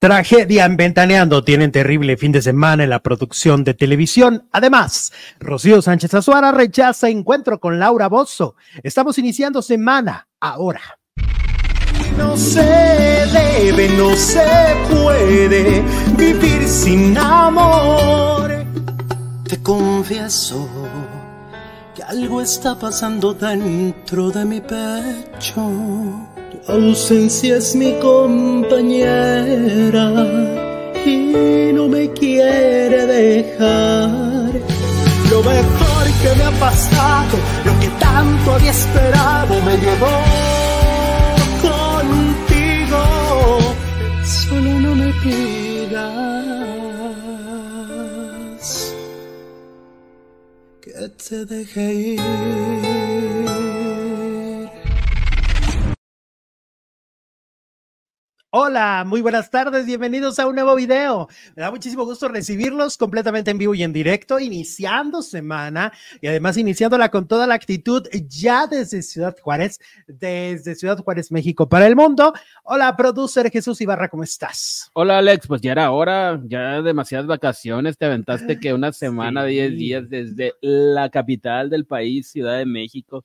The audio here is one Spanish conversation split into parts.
Tragedia en Ventaneando tienen terrible fin de semana en la producción de televisión. Además, Rocío Sánchez Azuara rechaza encuentro con Laura Bozo. Estamos iniciando semana ahora. No se debe, no se puede vivir sin amor. Te confieso que algo está pasando dentro de mi pecho ausencia es mi compañera y no me quiere dejar. Lo mejor que me ha pasado, lo que tanto había esperado, me llevó contigo. Solo no me pidas que te deje ir. Hola, muy buenas tardes, bienvenidos a un nuevo video. Me da muchísimo gusto recibirlos completamente en vivo y en directo, iniciando semana y además iniciándola con toda la actitud ya desde Ciudad Juárez, desde Ciudad Juárez, México para el mundo. Hola, producer Jesús Ibarra, ¿cómo estás? Hola, Alex, pues ya era hora, ya demasiadas vacaciones, te aventaste que una semana, 10 días desde la capital del país, Ciudad de México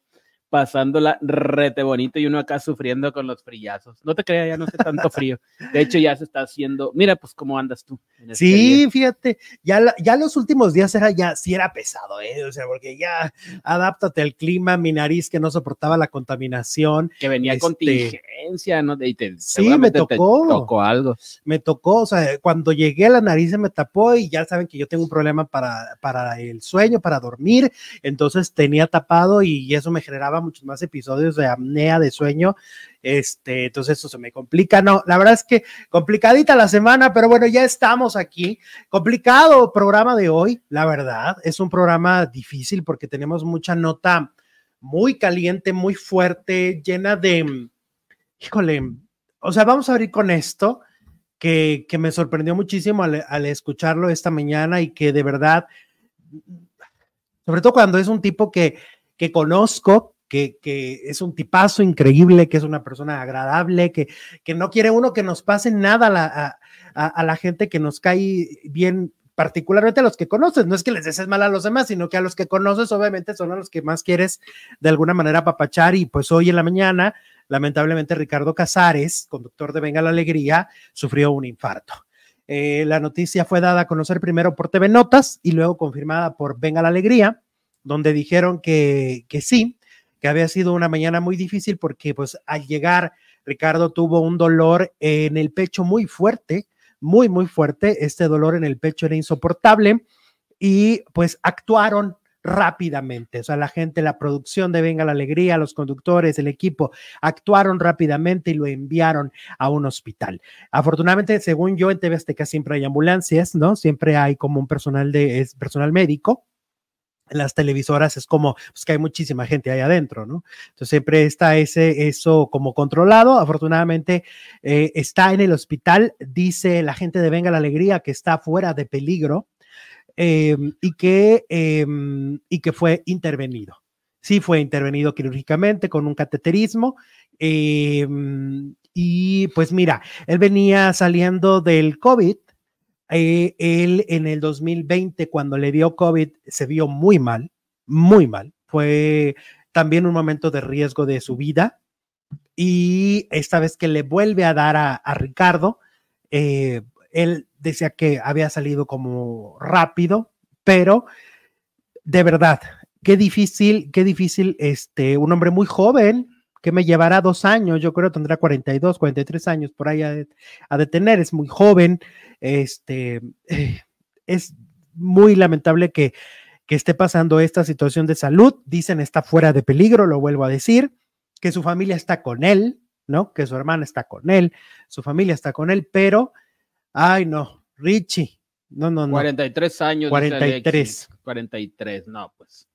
pasándola rete bonito y uno acá sufriendo con los frillazos. No te creas, ya no hace tanto frío. De hecho, ya se está haciendo. Mira, pues, ¿cómo andas tú? Este sí, fíjate, ya, ya los últimos días era ya, sí era pesado, ¿eh? O sea, porque ya adáptate al clima, mi nariz que no soportaba la contaminación. Que venía este, contingencia, ¿no? Y sí, me tocó. tocó algo. Me tocó, o sea, cuando llegué la nariz se me tapó y ya saben que yo tengo un problema para, para el sueño, para dormir. Entonces tenía tapado y eso me generaba muchos más episodios de apnea de sueño. Este, entonces eso se me complica. No, la verdad es que complicadita la semana, pero bueno, ya estamos aquí. Complicado programa de hoy, la verdad. Es un programa difícil porque tenemos mucha nota muy caliente, muy fuerte, llena de, híjole, o sea, vamos a abrir con esto. Que, que me sorprendió muchísimo al, al escucharlo esta mañana y que de verdad, sobre todo cuando es un tipo que, que conozco, que, es un tipazo increíble, que es una persona agradable, que, que no quiere uno que nos pase nada a la, a, la gente que nos cae bien particularmente a los que conoces, no es que les desees mal a los demás, sino que a los que conoces obviamente son a los que más quieres de alguna manera papachar y pues hoy en la mañana, lamentablemente Ricardo Casares, conductor de Venga la Alegría, sufrió un infarto. Eh, la noticia fue dada a conocer primero por TV Notas y luego confirmada por Venga la Alegría, donde dijeron que, que sí, que había sido una mañana muy difícil porque pues al llegar Ricardo tuvo un dolor en el pecho muy fuerte, muy, muy fuerte. Este dolor en el pecho era insoportable y pues actuaron rápidamente. O sea, la gente, la producción de Venga la Alegría, los conductores, el equipo, actuaron rápidamente y lo enviaron a un hospital. Afortunadamente, según yo, en TV Azteca siempre hay ambulancias, ¿no? Siempre hay como un personal de, es personal médico las televisoras es como pues, que hay muchísima gente ahí adentro, ¿no? Entonces siempre está ese, eso como controlado. Afortunadamente eh, está en el hospital, dice la gente de Venga la Alegría que está fuera de peligro em, y, que, em, y que fue intervenido. Sí, fue intervenido quirúrgicamente con un cateterismo. Em, y pues mira, él venía saliendo del COVID eh, él en el 2020, cuando le dio COVID, se vio muy mal, muy mal. Fue también un momento de riesgo de su vida. Y esta vez que le vuelve a dar a, Ricardo, eh, él decía que había salido como rápido, pero de verdad, qué difícil, qué difícil, este, un hombre muy joven, que me llevará dos años, yo creo tendrá 42, 43 años por ahí a, detener, tener, es muy joven, este, eh, es muy lamentable que, que esté pasando esta situación de salud, dicen está fuera de peligro, lo vuelvo a decir, que su familia está con él, ¿no? Que su hermana está con él, su familia está con él, pero, ay no, Richie, no, no, no. 43 años. 43. 43, no, pues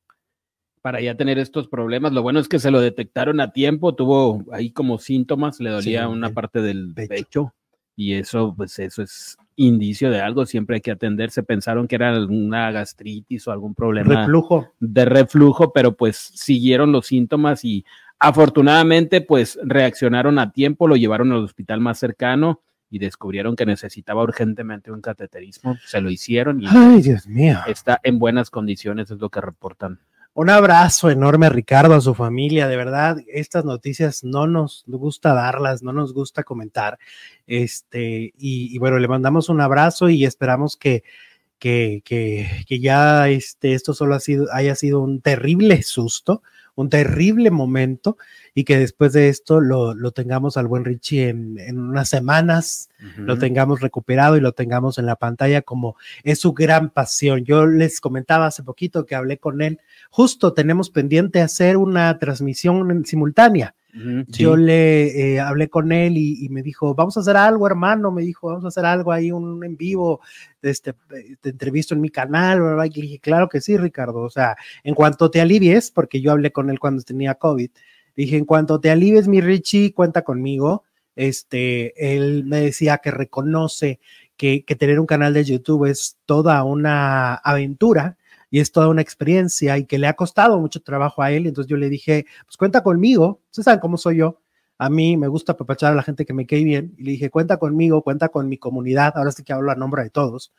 para ya tener estos problemas. Lo bueno es que se lo detectaron a tiempo, tuvo ahí como síntomas, le dolía una parte del pecho. y eso, pues eso es indicio de algo, siempre hay que atenderse. Pensaron que era una gastritis o algún problema reflujo. de reflujo, pero pues siguieron los síntomas y afortunadamente pues reaccionaron a tiempo, lo llevaron al hospital más cercano y descubrieron que necesitaba urgentemente un cateterismo, se lo hicieron y Ay, Dios mío. está en buenas condiciones, es lo que reportan. Un abrazo enorme a Ricardo, a su familia. De verdad, estas noticias no nos gusta darlas, no nos gusta comentar. Este, y, bueno, le mandamos un abrazo y esperamos que, que, que, que ya este, esto solo ha sido, haya sido un terrible susto, un terrible momento y que después de esto lo, lo tengamos al buen Richie en, en unas semanas, lo tengamos recuperado y lo tengamos en la pantalla como es su gran pasión. Yo les comentaba hace poquito que hablé con él, justo tenemos pendiente hacer una transmisión en- Yo le eh, hablé con él y, me dijo, vamos a hacer algo, hermano, me dijo, vamos a hacer algo ahí, un en vivo, este, eh, te entrevisto en mi canal, y dije, claro que sí, Ricardo, o sea, en cuanto te alivies, porque yo hablé con él cuando tenía COVID, dije, en cuanto te alivies, mi Richie, cuenta conmigo, este, él me decía que reconoce que, que tener un canal de YouTube es toda una aventura, y es toda una experiencia y que le ha costado mucho trabajo a él. Entonces yo le dije, pues cuenta conmigo, ustedes saben cómo soy yo. A mí me gusta apapachar a la gente que me cae bien y le dije, cuenta conmigo, cuenta con mi comunidad, ahora sí que hablo a nombre de todos.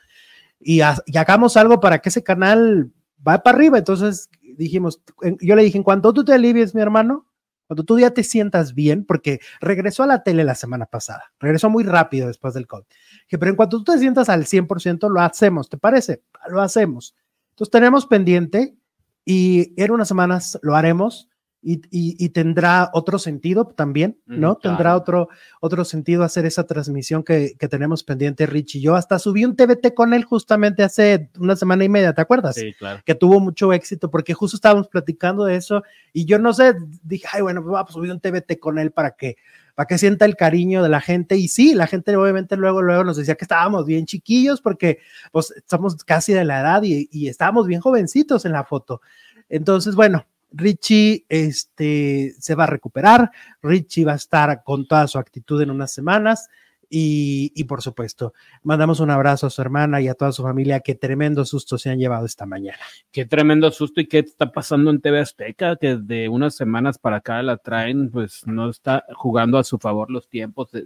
Y, ha- y hagamos algo para que ese canal va para arriba. Entonces dijimos, yo le dije, en cuanto tú te alivies, mi hermano, cuando tú ya te sientas bien, porque regresó a la tele la semana pasada, regresó muy rápido después del COVID. Dije, pero en cuanto tú te sientas al 100%, lo hacemos, ¿te parece? Lo hacemos. Entonces tenemos pendiente y en unas semanas lo haremos y, y- y tendrá otro sentido también, ¿no? Ujú, Tendrá claro. otro, otro sentido hacer esa transmisión que, que tenemos pendiente, Rich y yo. Hasta subí un TBT con él justamente hace una semana y media, ¿te acuerdas? Sí, claro. que tuvo mucho éxito porque justo estábamos platicando de eso y yo no sé, dije, ay, bueno, pues a subir un TBT con él para que, para que sienta el cariño de la gente. Y sí, la gente obviamente luego, luego nos decía que estábamos bien chiquillos porque pues estamos casi de la edad y, y estábamos bien jovencitos en la foto. Entonces, bueno, Richie este, se va a recuperar, Richie va a estar con toda su actitud en unas semanas. Y, y por supuesto, mandamos un abrazo a su hermana y a toda su familia. que tremendo susto se han llevado esta mañana. Qué tremendo susto y qué está pasando en TV Azteca, que de unas semanas para acá la traen, pues no está jugando a su favor los tiempos. de-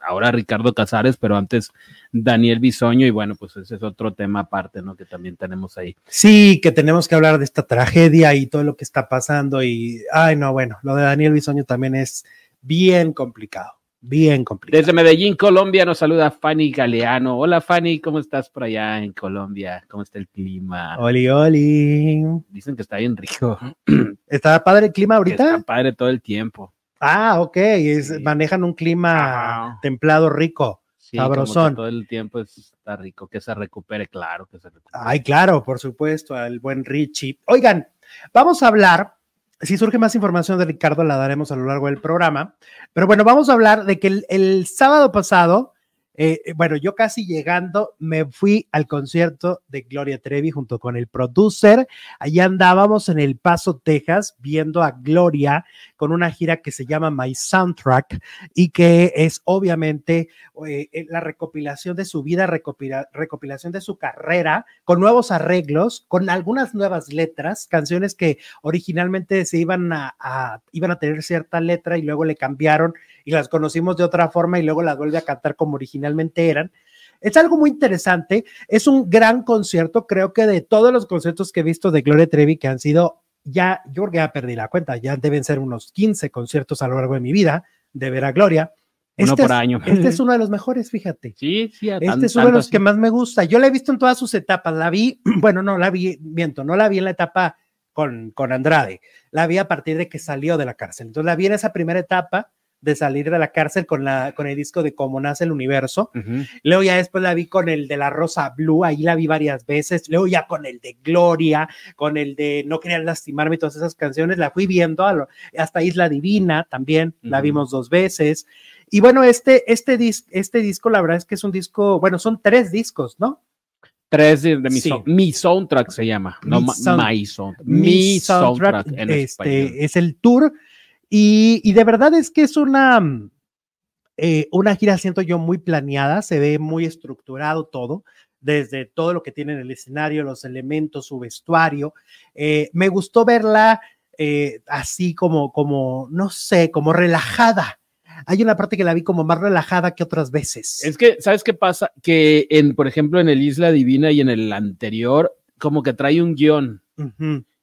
ahora Ricardo Casares, pero antes Daniel Bisoño, y bueno, pues ese es otro tema aparte, ¿no? Que también tenemos ahí. Sí, que tenemos que hablar de esta tragedia y todo lo que está pasando. Y, ay, no, bueno, lo de Daniel Bisoño también es bien complicado, bien complicado. Desde Medellín, Colombia, nos saluda Fanny Galeano. Hola Fanny, ¿cómo estás por allá en Colombia? ¿Cómo está el clima? Oli, oli. Dicen que está bien rico. ¿Está padre el clima que Está ahorita? padre todo el tiempo. Ah, ok, es- Sí. manejan un clima templado rico. Sí, Sabrosón. todo el tiempo es- está rico, que se recupere, claro, que se recupere. Ay, claro, por supuesto, al buen Richie. Oigan, vamos a hablar, si surge más información de Ricardo, la daremos a lo largo del programa, pero bueno, vamos a hablar de que el, el sábado pasado, eh, eh, bueno, yo casi llegando, me fui al concierto de Gloria Trevi junto con el producer. Allá andábamos en El Paso, Texas, viendo a Gloria con una gira que se llama My Soundtrack y que es obviamente eh, eh, la recopilación de su vida, recopila- recopilación de su carrera, con nuevos arreglos, con algunas nuevas letras, canciones que originalmente se iban a, a- iban a tener cierta letra y luego le cambiaron y las conocimos de otra forma y luego las vuelve a cantar como originalmente eran. Es algo muy interesante, es un gran concierto, creo que de todos los conciertos que he visto de Gloria Trevi que han sido ya, yo creo que ya perdí la cuenta, ya deben ser unos 15 conciertos a lo largo de mi vida de ver a Gloria. Uno Este por es- año. Este es uno de los mejores, fíjate. Sí, sí, a Este es uno de los así. que más me gusta. Yo la he visto en todas sus etapas. La vi, bueno, no, la vi, miento, no la vi en la etapa con, con Andrade. La vi a partir de que salió de la cárcel. Entonces la vi en esa primera etapa de salir de la cárcel con, la, con el disco de Cómo nace el universo. Ujú. Luego ya después la vi con el de la Rosa Blue, ahí la vi varias veces. Luego ya con el de Gloria, con el de No querían lastimarme, todas esas canciones, la fui viendo a lo- hasta Isla Divina también, la vimos dos veces. Y bueno, este, este, dis- este disco, la verdad es que es un disco, bueno, son tres discos, ¿no? Tres de, mi, Sí. mi soundtrack se llama, no Mi ma- sound- my soundtrack. Mi, soundtrack, en este, español. es el tour. Y, y de verdad es que es una, mm, eh, una gira, siento yo, muy planeada, se ve muy estructurado todo, desde todo lo que tiene en el escenario, los elementos, su vestuario. Eh, me gustó verla eh, así como, como, no sé, como relajada. hay una parte que la vi como más relajada que otras veces. Es que, ¿sabes qué pasa? Que en, por ejemplo, en el Isla Divina y en el anterior, como que trae un guion.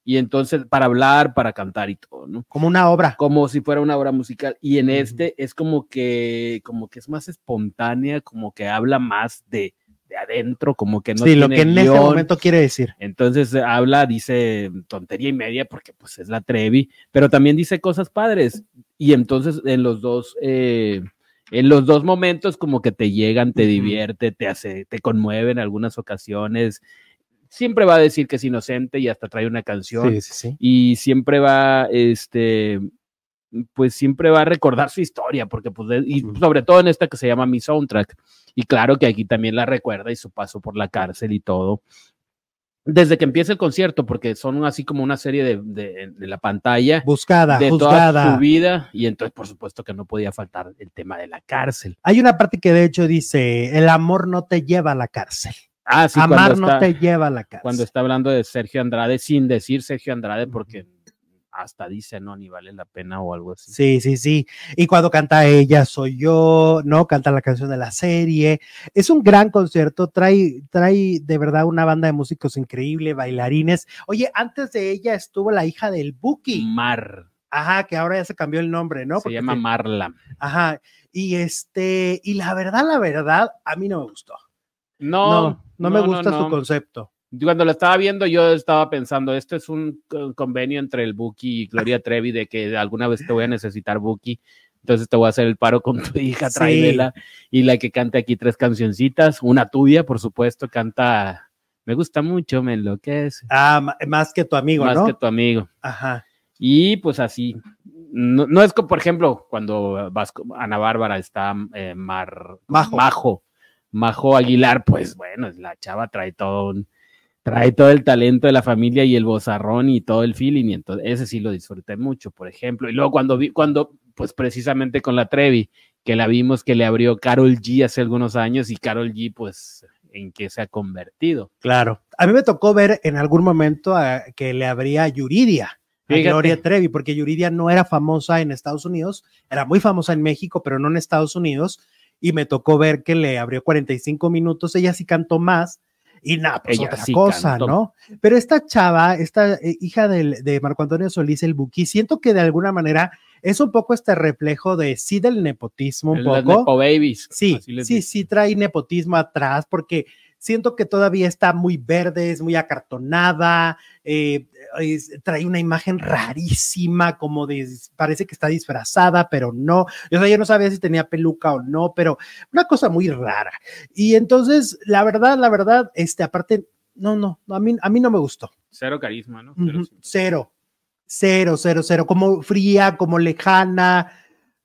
Y entonces, para hablar, para cantar y todo, ¿no? Como una obra. Como si fuera una obra musical. Y en Ujú. este es como que, como que es más espontánea, como que habla más de, de adentro, como que no sí, lo tiene que en este guion. momento quiere decir. Entonces eh, habla, dice tontería y media porque pues es la Trevi, pero también dice cosas padres. Y entonces en los dos, eh, en los dos momentos como que te llegan, te Ujú. divierte, te hace, te conmueve en algunas ocasiones. Siempre va a decir que es inocente y hasta trae una canción. Sí, sí, sí. Y siempre va, este, pues siempre va a recordar su historia, porque pues, y sobre todo en esta que se llama Mi Soundtrack. Y claro que aquí también la recuerda y su paso por la cárcel y todo. Desde que empieza el concierto, porque son así como una serie de, de- de la pantalla Buscada, de toda juzgada. su vida, y entonces por supuesto que no podía faltar el tema de la cárcel. Hay una parte que de hecho dice, el amor no te lleva a la cárcel. Ah, sí, Amar no está, te lleva a la cárcel. cuando está hablando de Sergio Andrade, sin decir Sergio Andrade, porque hasta dice, no, ni vale la pena o algo así. Sí, sí, sí. Y cuando canta ella soy yo, ¿no? Canta la canción de la serie. Es un gran concierto, trae, trae de verdad una banda de músicos increíble, bailarines. Oye, antes de ella estuvo la hija del Buki. Mar, Ajá, que ahora ya se cambió el nombre, ¿no? Se Porque llama Marla. Ajá. Y este, y la verdad, la verdad, a mí no me gustó. No, No, no, me gusta su concepto. Cuando lo estaba viendo, yo estaba pensando, esto es un co- convenio entre el Buki y Gloria Trevi de que alguna vez te voy a necesitar Buki, entonces te voy a hacer el paro con tu hija, Sí. tráemela, y la que canta aquí tres cancioncitas, una tuya, por supuesto, canta, me gusta mucho, me enloquece, Ah, más que tu amigo, más ¿no? que tu amigo. Ajá. Y pues así, no, no es como, por ejemplo, cuando vas Ana Bárbara está eh, Mar, Majo. Majo, Majo Aguilar, pues bueno, la chava trae todo un- trae todo el talento de la familia y el bozarrón y todo el feeling, y entonces ese sí lo disfruté mucho, por ejemplo. Y luego cuando vi, cuando, pues precisamente con la Trevi, que la vimos que le abrió Carol G hace algunos años, y Carol G, pues, en qué se ha convertido. Claro. A mí me tocó ver en algún momento a- que le abría Yuridia. A. Gloria Trevi, porque Yuridia no era famosa en Estados Unidos, era muy famosa en México, pero no en Estados Unidos, y me tocó ver que le abrió 45 minutos, ella sí cantó más, y nada, pues Ella otra sí cosa, cantó. ¿no? Pero esta chava, esta eh, hija del- de Marco Antonio Solís, el Buki, siento que de alguna manera es un poco este reflejo de sí del nepotismo, un El- poco. Nepo Babies. Sí, sí, sí trae nepotismo atrás porque siento que todavía está muy verde, es muy acartonada, eh, es- trae una imagen rarísima, como de, parece que está disfrazada, pero no. O sea, yo no sabía si tenía peluca o no, pero una cosa muy rara. Y entonces, la verdad, la verdad, este, aparte, no, no, a mí, a mí no me gustó. Cero carisma, ¿no? Cero, cero, cero, cero, como fría, como lejana.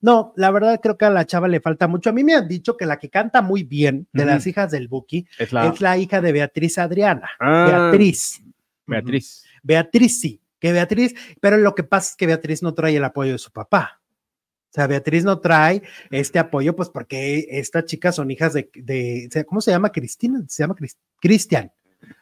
No, la verdad creo que a la chava le falta mucho. A mí me han dicho que la que canta muy bien de las hijas del Buki Es la, es la hija de Beatriz Adriana. Ah, Beatriz. Beatriz. Beatriz sí, que Beatriz, pero lo que pasa es que Beatriz no trae el apoyo de su papá. O sea, Beatriz no trae este apoyo, pues porque estas chicas son hijas de, de ¿cómo se llama? Cristina, se llama Cris- Cristian,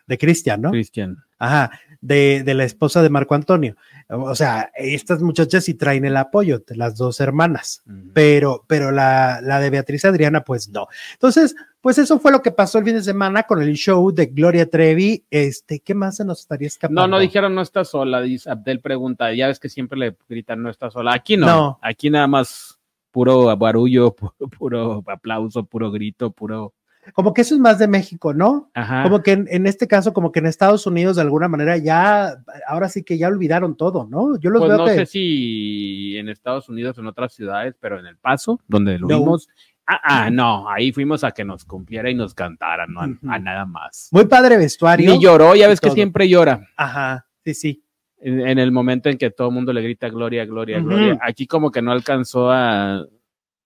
de Cristian, ¿no? Cristian. Ajá, de, de la esposa de Marco Antonio. O sea, estas muchachas sí traen el apoyo, de las dos hermanas, pero, pero la, la de Beatriz Adriana, pues no. Entonces, pues eso fue lo que pasó el fin de semana con el show de Gloria Trevi. Este, ¿qué más se nos estaría escapando? No, no dijeron no está sola, dice Abdel pregunta, ya ves que siempre le gritan no está sola. Aquí no, No. aquí nada más puro barullo, puro, puro aplauso, puro grito, puro... Como que eso es más de México, ¿no? Ajá. Como que en, en este caso, como que en Estados Unidos de alguna manera ya, ahora sí que ya olvidaron todo, ¿no? Yo los Pues veo no que... sé si en Estados Unidos o en otras ciudades, pero en El Paso, donde lo No. vimos, ah, ah, no, ahí fuimos a que nos cumpliera y nos cantara, no a, nada más. Muy padre vestuario. Ni lloró, ya ves que todo. siempre llora. Ajá, sí, sí. en, en el momento en que todo el mundo le grita gloria, gloria, gloria. Aquí como que no alcanzó a,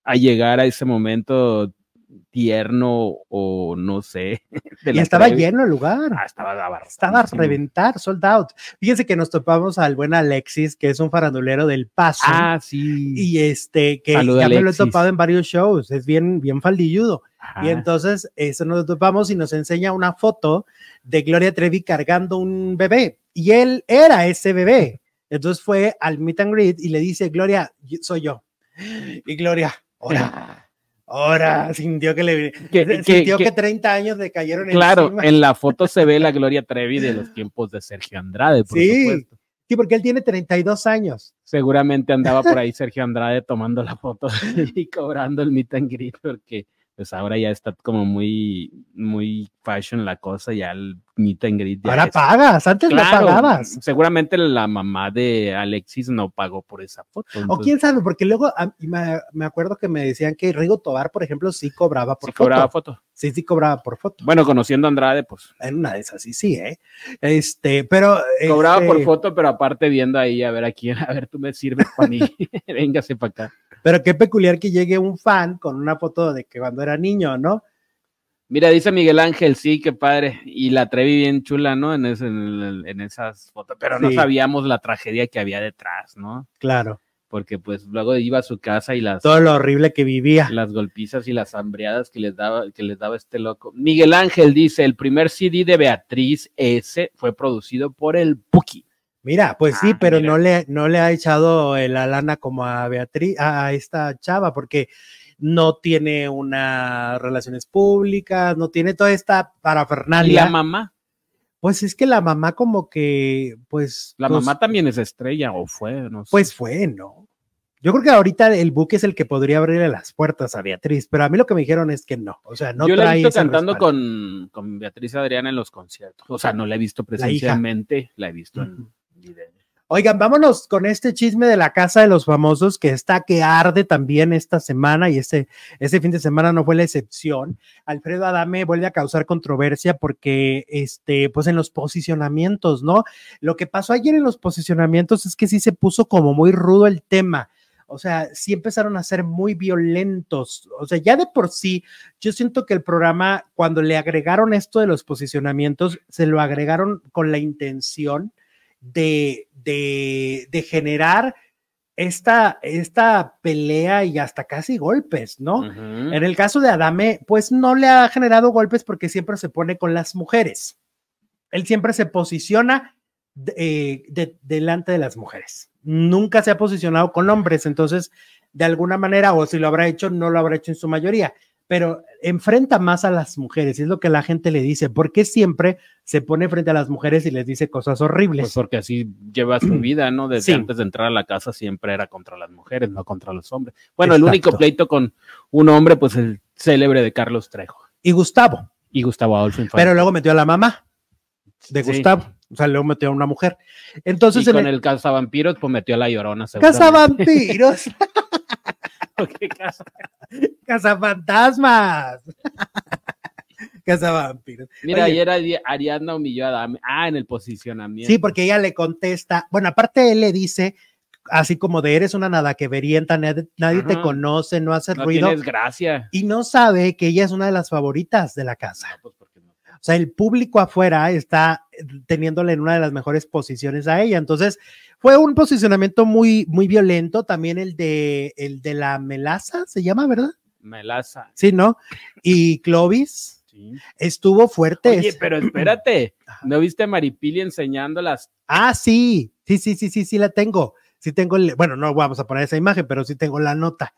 a llegar a ese momento tierno o no sé. Y estaba Trevi. lleno el lugar. Ah, estaba abarrotadísimo. Estaba a reventar, sold out. Fíjense que nos topamos al buen Alexis, que es un farandulero del Paso. Ah, sí. y este, que Saluda, ya me lo he topado en varios shows, es bien, bien faldilludo. Ajá. Y entonces, eso nos topamos y nos enseña una foto de Gloria Trevi cargando un bebé. Y él era ese bebé. Entonces fue al meet and greet y le dice, Gloria, soy yo. Y Gloria, Ahora, ahora sintió que le Que- sintió que, que- 30 años le cayeron Claro, encima. en la foto se ve la Gloria Trevi de los tiempos de Sergio Andrade, por Sí. supuesto. Sí, porque él tiene 32 años. Seguramente andaba por ahí Sergio Andrade tomando la foto y cobrando el meet and greet, porque pues ahora ya está como muy, muy fashion la cosa, ya el meet and greet. Ahora es- pagas, antes Claro, no pagabas. Seguramente la mamá de Alexis no pagó por esa foto. O quién sabe, porque luego a- y me, me acuerdo que me decían que Rigo Tobar, por ejemplo, sí cobraba por sí foto. cobraba foto. Sí, sí cobraba por foto. Bueno, conociendo a Andrade, pues En una de esas, sí, sí, ¿eh? Este, pero. cobraba por este, foto, pero aparte viendo ahí a ver a quién, a ver, tú me sirves para mí, véngase para acá. Pero qué peculiar que llegue un fan con una foto de que cuando era niño, ¿no? Mira, dice Miguel Ángel, sí, qué padre. Y la Trevi bien chula, ¿no? En, ese- en, en esas fotos, pero no Sí. sabíamos la tragedia que había detrás, ¿no? Claro. Porque pues luego iba a su casa y las, Todo lo horrible que vivía. las golpizas y las hambreadas que les daba, que les daba este loco. Miguel Ángel dice, el primer CD de Beatriz S fue producido por el Puki. Mira, pues sí, Ah, pero mira. no le, no le ha echado la lana como a Beatriz, a esta chava, porque no tiene unas relaciones públicas, no tiene toda esta Y parafernalia. la mamá, Pues es que la mamá como que, pues... la pues, mamá también es estrella, o fue, no sé. Pues fue, ¿no? Yo creo que ahorita el buque es el que podría abrirle las puertas a Beatriz, pero a mí lo que me dijeron es que no, o sea, no Yo la he visto cantando con, con Beatriz Adriana en los conciertos. O sea, no la he visto presencialmente, la, he visto en video. Oigan, vámonos con este chisme de la casa de los famosos que está que arde también esta semana y este, este fin de semana no fue la excepción. Alfredo Adame vuelve a causar controversia porque, este, pues en los posicionamientos, ¿no? Lo que pasó ayer en los posicionamientos es que sí se puso como muy rudo el tema. O sea, sí empezaron a ser muy violentos. O sea, ya de por sí, yo siento que el programa, cuando le agregaron esto de los posicionamientos, se lo agregaron con la intención de, de, de generar esta, esta pelea y hasta casi golpes, ¿no? En el caso de Adame, pues no le ha generado golpes porque siempre se pone con las mujeres. Él siempre se posiciona de- eh, de- delante de las mujeres. Nunca se ha posicionado con hombres, entonces, de alguna manera, o si lo habrá hecho, no lo habrá hecho en su mayoría, pero enfrenta más a las mujeres, y es lo que la gente le dice, porque siempre se pone frente a las mujeres y les dice cosas horribles. Pues porque así lleva su vida, ¿no? Desde Sí. antes de entrar a la casa siempre era contra las mujeres, no contra los hombres. Bueno, el único pleito con un hombre, pues el célebre de Carlos Trejo y Gustavo, y Gustavo Adolfo Infante. pero luego metió a la mamá de Sí. Gustavo, o sea, luego metió a una mujer. Entonces, y en con el, el cazavampiros, pues metió a la llorona. Casa seguramente. Vampiros, ¿Qué casa? Casa Fantasmas. Casa Vampiros. Mira, Oye. ayer Ari- Ariadna humilló a Dame. Ah, en el posicionamiento. Sí, porque ella le contesta, bueno, aparte él le dice, así como de eres una nada que verienta, nadie, te conoce, no hace no ruido, tienes gracia. y no sabe que ella es una de las favoritas de la casa. No, pues, porque no. O sea, el público afuera está teniéndole en una de las mejores posiciones a ella. Entonces, fue un posicionamiento muy, muy violento. También el de, el de la melaza, se llama, ¿verdad? Melaza. Sí, ¿no? Y Clovis Sí. estuvo fuerte. Oye, pero espérate. ¿No viste a Maripili enseñando las Ah, sí, sí, sí, sí, sí, sí la tengo. Sí tengo, el, bueno, no vamos a poner esa imagen, pero sí tengo la nota.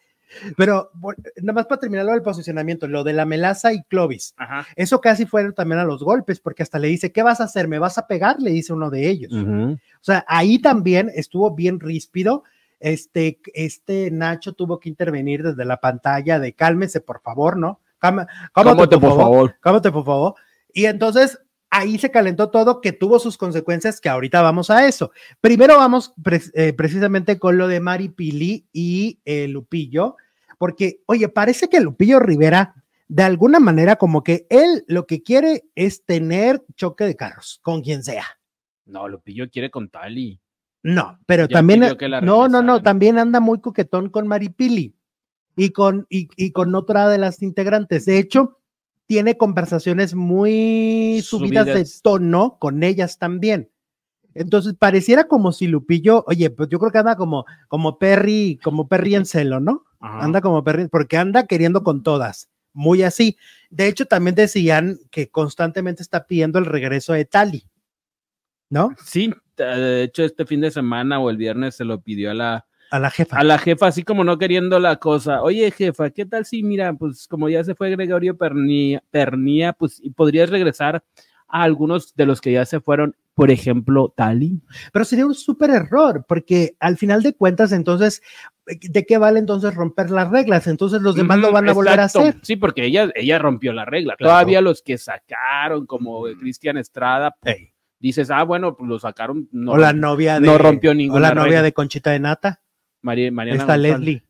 Pero bueno, nada más para terminar lo del posicionamiento, lo de la melaza y Clovis. Ajá. Eso casi fueron también a los golpes, porque hasta le dice, ¿qué vas a hacer? ¿Me vas a pegar? Le dice uno de ellos. O sea, ahí también estuvo bien ríspido. Este, este Nacho tuvo que intervenir desde la pantalla de cálmese, por favor, ¿no? Cálma- Cálmate, por favor. Cálmate, por favor. Y entonces ahí se calentó todo, que tuvo sus consecuencias, que ahorita vamos a eso. Primero vamos pre- eh, precisamente con lo de Mari Pili y eh, Lupillo, porque, oye, parece que Lupillo Rivera, de alguna manera, como que él lo que quiere es tener choque de carros con quien sea. No, Lupillo quiere con Tali. No, pero Ya también, no, no, no, también anda muy coquetón con Maripili y con, y, y con otra de las integrantes. De hecho, tiene conversaciones muy subidas, de tono con ellas también. Entonces, pareciera como si Lupillo, oye, pues yo creo que anda como, como Perry, como Perry en celo, ¿no? Ajá. Anda como Perry, porque anda queriendo con todas, muy así. De hecho, también decían que constantemente está pidiendo el regreso de Tali, ¿no? Sí, de hecho, este fin de semana o el viernes se lo pidió a la A la jefa. A la jefa, así como no queriendo la cosa. Oye, jefa, ¿qué tal si, mira, pues como ya se fue Gregorio Pernía, Pernía pues podrías regresar a algunos de los que ya se fueron, por ejemplo, Tali. Pero sería un súper error, porque al final de cuentas, entonces, ¿de qué vale entonces romper las reglas? Entonces los demás lo van a volver a hacer. Sí, porque ella, ella rompió la regla. Todavía los que sacaron, como Cristian Estrada, dices, ah, bueno, pues lo sacaron. No, o la novia de. No rompió ninguna. O la novia de Conchita de Nata. María, Mariana Está Leslie.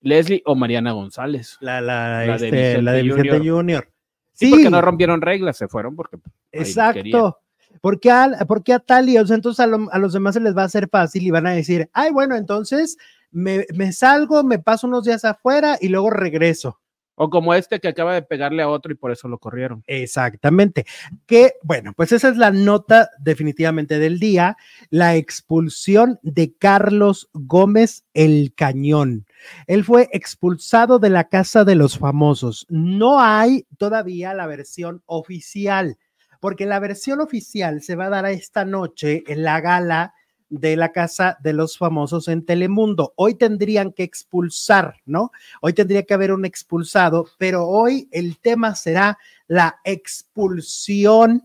Leslie o Mariana González. La, la, la, de, este, Vicente, Junior. Sí, porque no rompieron reglas, se fueron porque. Exacto. ¿Por qué, a, a Tali? O sea, entonces a, los demás se les va a hacer fácil y van a decir, ay, bueno, entonces me, me salgo, me paso unos días afuera y luego regreso. O como este que acaba de pegarle a otro y por eso lo corrieron. Exactamente. Que bueno, pues esa es la nota definitivamente del día, la expulsión de Carlos Gómez el Cañón. Él fue expulsado de la casa de los famosos. No hay todavía la versión oficial, porque la versión oficial se va a dar esta noche en la gala de la casa de los famosos en Telemundo. Hoy tendrían que expulsar, ¿no? Hoy tendría que haber un expulsado, pero hoy el tema será la expulsión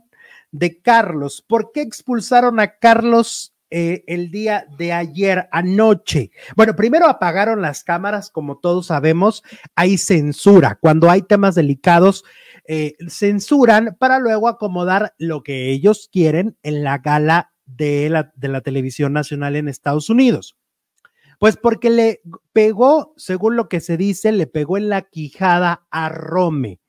de Carlos. ¿Por qué expulsaron a Carlos eh, el día de ayer anoche? Bueno, primero apagaron las cámaras, como todos sabemos, hay censura. Cuando hay temas delicados, eh, censuran para luego acomodar lo que ellos quieren en la gala de la, de la televisión nacional en Estados Unidos. Pues porque le pegó, según lo que se dice, le pegó en la quijada a Rome.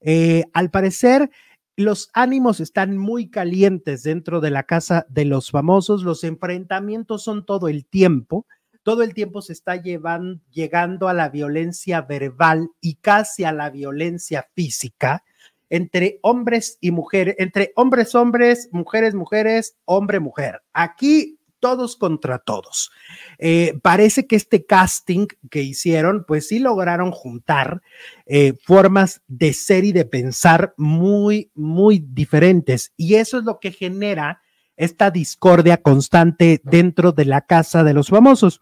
Eh, al parecer, los ánimos están muy calientes dentro de la casa de los famosos, los enfrentamientos son todo el tiempo, todo el tiempo se está llevando, llegando a la violencia verbal y casi a la violencia física entre hombres y mujeres, entre hombres, hombres, mujeres, mujeres, hombre, mujer. Aquí todos contra todos. Eh, parece que este casting que hicieron, pues sí lograron juntar eh, formas de ser y de pensar muy, muy diferentes. Y eso es lo que genera esta discordia constante dentro de la casa de los famosos.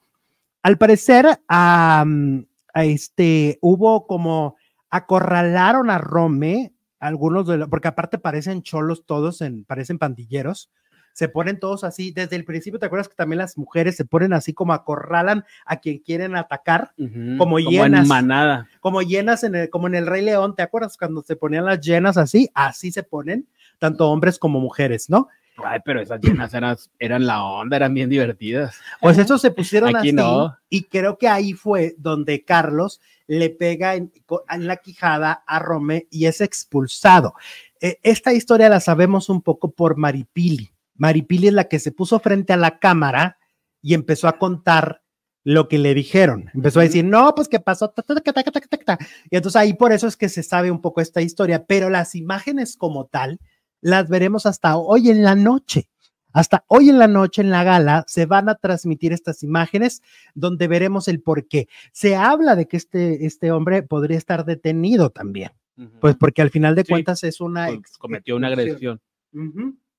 Al parecer, a este, hubo como acorralaron a Rome algunos de los, porque aparte parecen cholos todos, en, parecen pandilleros, se ponen todos así, desde el principio, ¿te acuerdas que también las mujeres se ponen así como acorralan a quien quieren atacar, como llenas, como manada. como llenas en el, como en el Rey León, ¿te acuerdas cuando se ponían las llenas así? Así se ponen, tanto hombres como mujeres, ¿no? Ay, pero esas llenas eran, eran la onda, eran bien divertidas. Pues eso se pusieron así y creo que ahí fue donde Carlos le pega en, la quijada a Rome y es expulsado. E, esta historia la sabemos un poco por Maripili. Maripili es la que se puso frente a la cámara y empezó a contar lo que le dijeron. Empezó a decir, no, pues qué pasó. Y entonces ahí por eso es que se sabe un poco esta historia, pero las imágenes como tal las veremos hasta hoy en la noche. Hasta hoy en la noche en la gala se van a transmitir estas imágenes donde veremos el por qué. Se habla de que este, este hombre podría estar detenido también, pues porque al final de cuentas es una... Pues, cometió una agresión.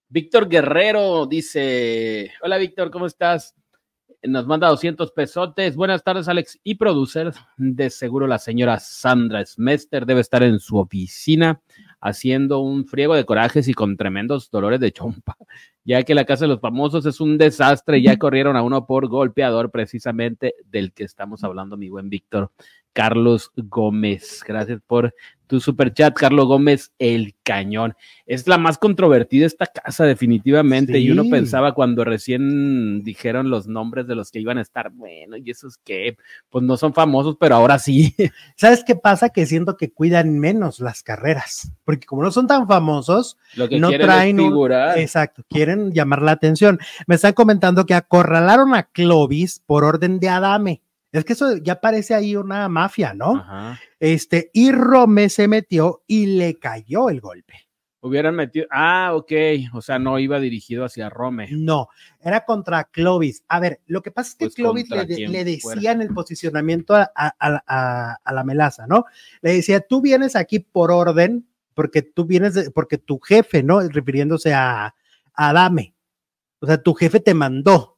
Víctor Guerrero dice, hola Víctor, ¿cómo estás? Nos manda 200 pesotes. Buenas tardes, Alex y producer. De seguro la señora Sandra Smester debe estar en su oficina haciendo un friego de corajes y con tremendos dolores de chompa, ya que la casa de los famosos es un desastre, ya corrieron a uno por golpeador precisamente del que estamos hablando, mi buen Víctor Carlos Gómez. Gracias por tu super chat, Carlos Gómez, el cañón. Es la más controvertida esta casa, definitivamente. Y uno pensaba cuando recién dijeron los nombres de los que iban a estar, bueno, y esos que, pues no son famosos, pero ahora sí. ¿Sabes qué pasa? Que siento que cuidan menos las carreras, porque como no son tan famosos, Lo que no traen. figurar. Exacto, quieren llamar la atención. Me están comentando que acorralaron a Clovis por orden de Adame. Es que eso ya parece ahí una mafia, ¿no? Este, y Rome se metió y le cayó el golpe. Hubieran metido, ah, ok, o sea, no iba dirigido hacia Rome. No, era contra Clovis. A ver, lo que pasa es que pues, Clovis le, decía en el posicionamiento a, la melaza, ¿no? Le decía, tú vienes aquí por orden, porque tú vienes, porque tu jefe, ¿no? Refiriéndose a, a Adame, O sea, tu jefe te mandó,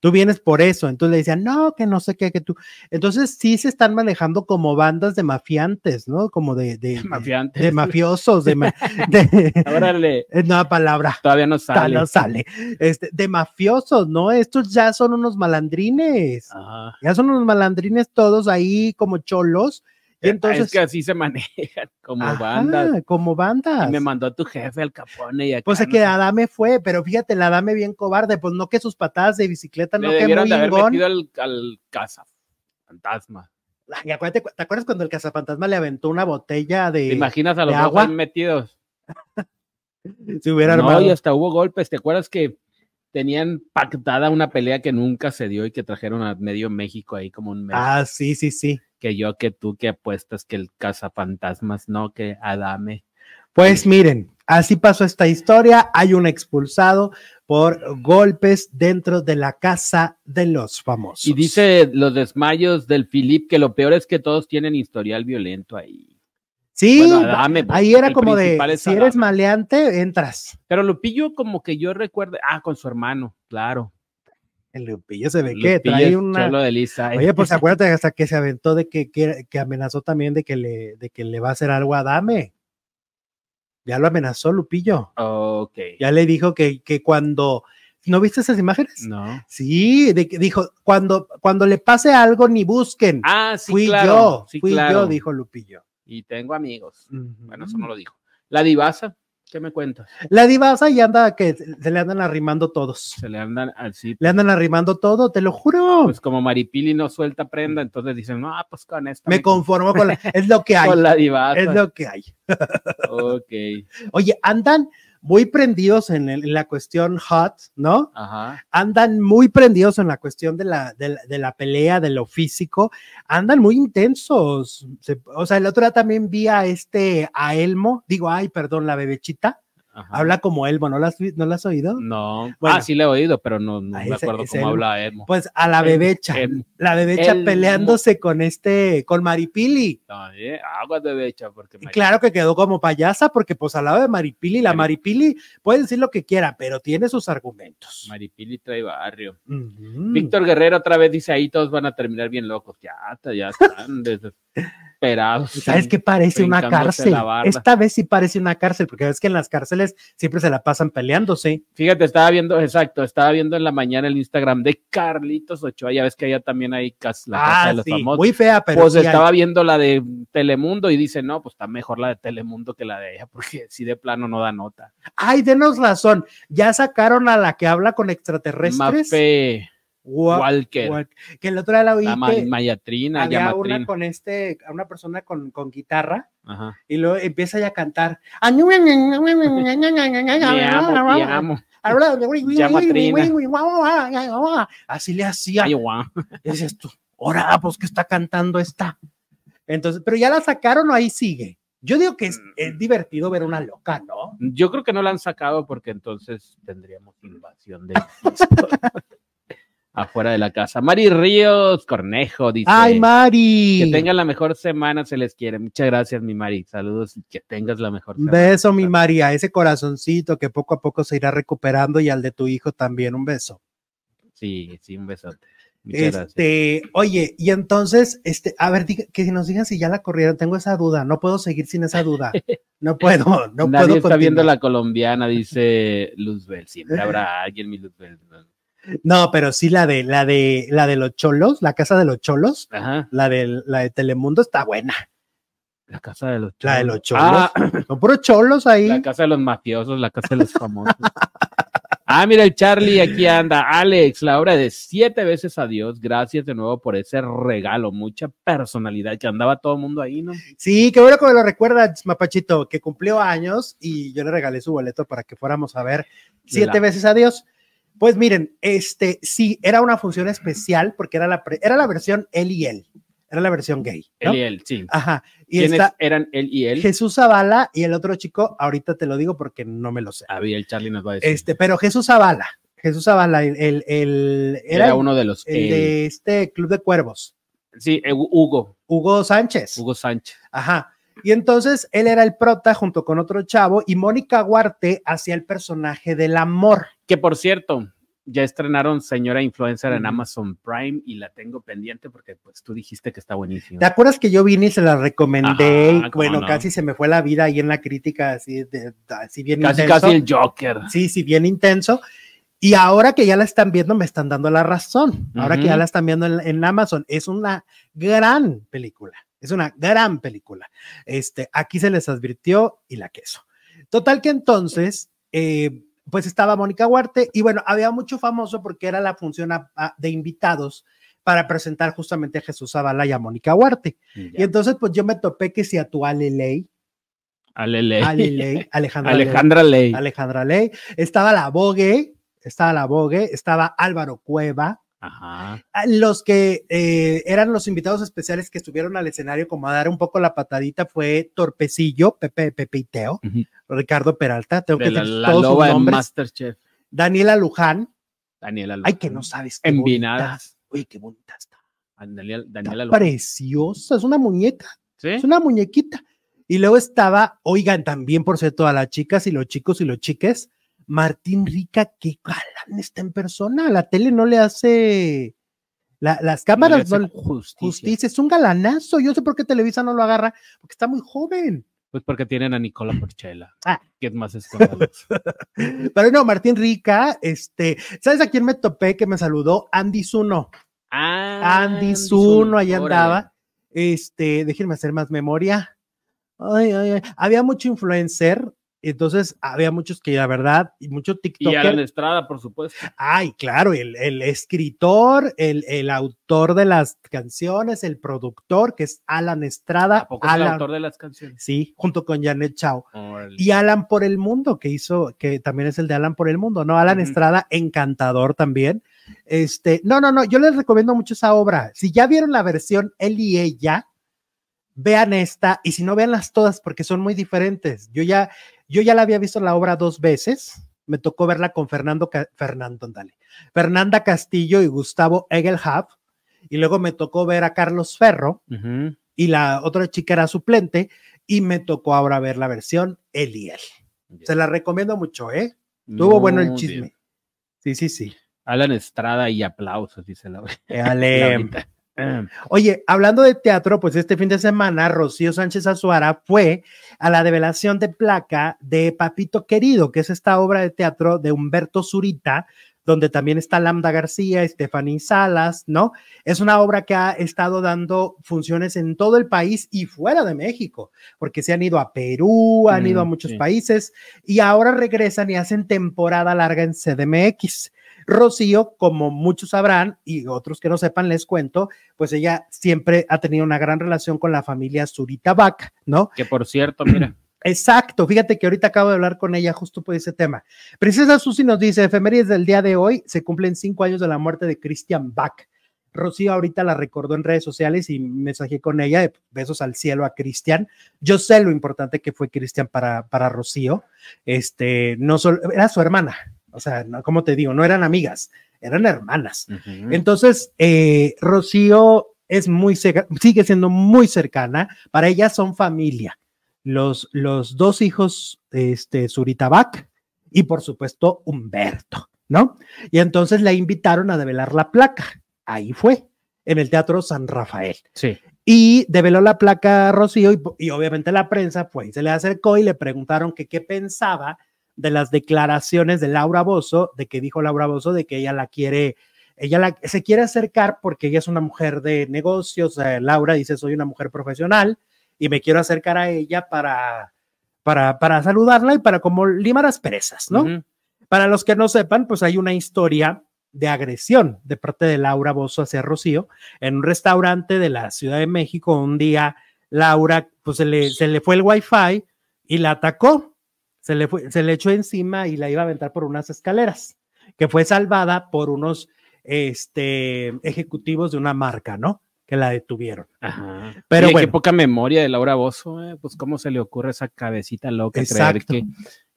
tú vienes por eso. Entonces le decían, no, que no sé qué, que tú. Entonces sí se están manejando como bandas de mafiantes, ¿no? Como de, de, de- Mafiantes. de mafiosos, de, ma- de- Órale, es nueva palabra. todavía no sale. No sale. Este, de mafiosos, ¿no? Estos ya son unos malandrines. Ajá. Ya son unos malandrines todos ahí como cholos. Entonces. es que así se manejan como Ajá, bandas. Como bandas. Y me mandó tu jefe al Capone y acá. Pues es no que. Adame fue, pero fíjate, la Adame bien cobarde, pues no que sus patadas de bicicleta Le no que muy de haber metido al, al casa fantasma. Ay, acuérdate, ¿te acuerdas cuando el cazafantasma le aventó una botella de ¿Te imaginas a los agua? metidos? se hubiera No, armado? y hasta hubo golpes. ¿Te acuerdas que tenían pactada una pelea que nunca se dio y que trajeron a medio México ahí como un mes? Ah, sí, sí, sí. Que yo, que tú, que apuestas que el cazafantasmas, no, que Adame. Pues miren, así pasó esta historia. Hay un expulsado por golpes dentro de la casa de los famosos. Y dice los desmayos del Filip que lo peor es que todos tienen historial violento ahí. sí, Bueno, Adame, pues, ahí era como de, si eres maleante, entras. Pero Lupillo como que yo recuerdo, ah, con su hermano, claro. El Lupillo se ve que trae una... cholo de Lisa. Oye, pues acuérdate hasta que se aventó de que, que, que amenazó también de que, le, de que le va a hacer algo a Dame. Ya lo amenazó Lupillo. Ok. Ya le dijo que, que cuando... ¿No viste esas imágenes? No. Sí, de que dijo, cuando, cuando le pase algo, ni busquen. Ah, sí, fui claro. yo, sí, fui claro. yo, dijo Lupillo. Y tengo amigos. Bueno, eso no lo dijo. La divasa, ¿qué me cuentas? La divasa ya anda que se le andan arrimando todos. Se le andan así. Le andan arrimando todo, te lo juro. Pues como Maripili no suelta prenda, entonces dicen, no, pues con esto. Me conformo con la, es lo que hay. Con la divasa. Es lo que hay. Ok. Oye, andan muy prendidos en, el- en la cuestión hot, ¿no? Ajá. Andan muy prendidos en la cuestión de la, de la, de la pelea, de lo físico. Andan muy intensos. Se- o sea, el otro día también vi a este, a Elmo, digo, ay, perdón, la bebechita. Ajá. Habla como Elmo, ¿no la has, ¿no la has oído? No. Bueno. ah, sí le he oído, pero no, no Ah, me acuerdo cómo habla Elmo. Pues a la bebecha, el- la bebecha peleándose con este, con Maripili. No, eh, aguas de becha, porque Y claro que quedó como payasa porque pues al lado de Maripili, la Mari- Maripili puede decir lo que quiera, pero tiene sus argumentos. Maripili trae barrio. Víctor Guerrero otra vez dice ahí todos van a terminar bien locos. Ya, ta- ya están desesperados. ¿Sabes qué parece una cárcel? Esta vez sí parece una cárcel, porque ves que en las cárceles siempre se la pasan peleándose. Fíjate, estaba viendo, exacto, estaba viendo en la mañana el Instagram de Carlitos Ochoa, ya ves que allá también hay cas- la casa Ah, de los sí, famosos. muy fea, pero pues sí hay. estaba viendo la de Telemundo y dice, no, pues está mejor la de Telemundo que la de ella, porque si de plano no da nota. Ay, denos razón. Ya sacaron a la que habla con extraterrestres. Walker, gua- que el otro día la oí la que Mayatrina, había una Yamatrina. con este, una persona con, con guitarra Ajá. y luego empieza ya a cantar. Así le hacía. Ay, dices tú, ahora, pues que está cantando esta. Entonces, pero ya la sacaron o ahí sigue. Yo digo que es, Mm. es divertido ver una loca, ¿no? Yo creo que no la han sacado porque entonces tendríamos invasión de afuera de la casa. Mari Ríos Cornejo dice. Ay, Mari. Que tengan la mejor semana, se les quiere. Muchas gracias, mi Mari. Saludos y que tengas la mejor semana. beso, mi María, ese corazoncito que poco a poco se irá recuperando y al de tu hijo también, un beso. Sí, sí, un besote. Muchas gracias. Este, oye, y entonces, este, a ver, diga- que nos digan si ya la corrieron, tengo esa duda, no puedo seguir sin esa duda. No puedo, no Nadie puedo está viendo continuar. la colombiana, dice Luzbel. Siempre habrá alguien, mi Luzbel. No, pero sí la de la de la de los cholos, la casa de los cholos, Ajá. la de la de Telemundo está buena. La casa de los La de los Ah, cholos. Son puros cholos ahí. La casa de los mafiosos, la casa de los famosos. ah, mira, el Charlie aquí anda. Alex, la obra de siete veces adiós. Gracias de nuevo por ese regalo. Mucha personalidad que andaba todo el mundo ahí, ¿no? Sí, qué bueno que me lo recuerdas, Mapachito, que cumplió años y yo le regalé su boleto para que fuéramos a ver siete la- veces adiós. Pues miren, este sí, era una función especial porque era la, pre- era la versión él y él, era la versión gay. ¿no? Él y él, sí. Ajá. Y ¿Quiénes está eran él y él? Jesús Zavala y el otro chico, ahorita te lo digo porque no me lo sé. Había el Charlie nos va a decir. Este, pero Jesús Zavala, Jesús Zavala, el, el, el- era, uno de los. el de este Club de Cuervos, Sí, eh, Hugo. Hugo Sánchez. Hugo Sánchez. Ajá. Y entonces él era el prota junto con otro chavo y Mónica Huarte hacía el personaje del amor. Que por cierto, ya estrenaron Señora Influencer en. Amazon Prime y la tengo pendiente porque pues tú dijiste que está buenísimo. ¿Te acuerdas que yo vine y se la recomendé? Ajá, y bueno, no. casi se me fue la vida ahí en la crítica, así, de, así bien Casi, intenso. casi el Joker. Sí, sí, bien intenso. Y ahora que ya la están viendo, me están dando la razón. Ahora que ya la están viendo en, en Amazon, es una gran película. Es una gran película. Este, aquí se les advirtió y la queso. Total que entonces, eh, pues estaba Mónica Huarte y bueno, había mucho famoso porque era la función a- a- de invitados para presentar justamente a Jesús Zavala y a Mónica Huarte. Y entonces, pues yo me topé que si a tu Ale Ley, Ale Ley. Ale Ley, Alejandra Ley, Alejandra Ley. Alejandra Ley, estaba la Bogue, estaba la Bogue, estaba Álvaro Cueva, Ajá. ah, los que eh, eran los invitados especiales que estuvieron al escenario como a dar un poco la patadita fue Torpecillo, Pepe, Pepe y Teo. Ricardo Peralta, tengo De que la, la todos sus loba nombres, Masterchef. Daniela Luján, Daniela ay Luján. que no sabes qué bonita, Envinadas. oye qué bonita está, Daniela, Daniela Está preciosa, es una muñeca, ¿Sí? es una muñequita. Y luego estaba, oigan, también por cierto, a las chicas y los chicos y los chiques, Martín Rica, qué está en persona. La tele no le hace. la- las cámaras no le justicia. justicia, es un galanazo. Yo sé por qué Televisa no lo agarra, porque está muy joven. Pues porque tienen a Nicola Porchela. Ah. Que es más escandaloso. Pero no, Martín Rica, este, ¿sabes a quién me topé que me saludó? Andy Zuno. Ah, Andy Zuno, ahí órale. andaba. Este, déjenme hacer más memoria. Ay, ay, ay. Había mucho influencer, entonces había muchos que la verdad, y mucho Y TikToker. Alan Estrada, por supuesto. Ay, claro, el, el escritor, el, el autor de las canciones, el productor, que es Alan Estrada. ¿A poco es el Alan, autor de las canciones? Sí, junto con Janet Chao. Y Alan por el Mundo, que hizo, que también es el de Alan por el Mundo, ¿no? Alan. Estrada, encantador también. Este, no, no, no, yo les recomiendo mucho esa obra. Si ya vieron la versión él y ella, vean esta, y si no, veanlas todas porque son muy diferentes. Yo ya, yo ya la había visto la obra dos veces. Me tocó verla con Fernando, Ca- Fernando, dale, Fernanda Castillo y Gustavo Egelhaf. Y luego me tocó ver a Carlos Ferro y la otra chica era suplente y me tocó ahora ver la versión él. Se la recomiendo mucho, ¿eh? Estuvo bueno el chisme. bien. Sí, sí, sí. Alan Estrada y aplausos, dice la. Laurita. Oye, hablando de teatro, pues este fin de semana Rocío Sánchez Azuara fue a la develación de placa de Papito Querido, que es esta obra de teatro de Humberto Zurita, donde también está Lambda García, Estefaní Salas, ¿no? Es una obra que ha estado dando funciones en todo el país y fuera de México, porque se han ido a Perú, han Mm, ido a muchos sí. países y ahora regresan y hacen temporada larga en CDMX. Rocío, como muchos sabrán y otros que no sepan, les cuento, pues ella siempre ha tenido una gran relación con la familia Zurita Bach, ¿no? Que por cierto, mira, Exacto, fíjate que ahorita acabo de hablar con ella justo por ese tema. Princesa Susi nos dice, efemérides del día de hoy, se cumplen cinco años de la muerte de Christian Bach. Rocío ahorita la recordó en redes sociales y mensajé con ella, besos al cielo a Cristian. Yo sé lo importante que fue Cristian para, para Rocío. Este, no solo, era su hermana, o sea, no, como te digo, no eran amigas, eran hermanas. Entonces, eh, Rocío es muy, sigue siendo muy cercana, para ella son familia. Los, los dos hijos, este, Zurita Bach y por supuesto Humberto, ¿no? Y entonces la invitaron a develar la placa. Ahí fue, en el Teatro San Rafael. sí. Y develó la placa Rocío y, y obviamente la prensa fue y se le acercó y le preguntaron que qué pensaba de las declaraciones de Laura Bozo, de que dijo Laura Bozo de que ella la quiere, ella la, se quiere acercar porque ella es una mujer de negocios. eh, Laura dice, soy una mujer profesional y me quiero acercar a ella para, para, para saludarla y para como limar asperezas, ¿no? ujú. Para los que no sepan, pues hay una historia de agresión de parte de Laura Bozo hacia Rocío en un restaurante de la Ciudad de México. Un día Laura, pues se le, se le fue el wifi y la atacó, se le, fue, se le echó encima y la iba a aventar por unas escaleras, que fue salvada por unos este, ejecutivos de una marca, ¿no? Que la detuvieron. Ajá. Pero Oye, bueno. qué poca memoria de Laura Bozo, eh, pues cómo se le ocurre esa cabecita loca creer Exacto. que,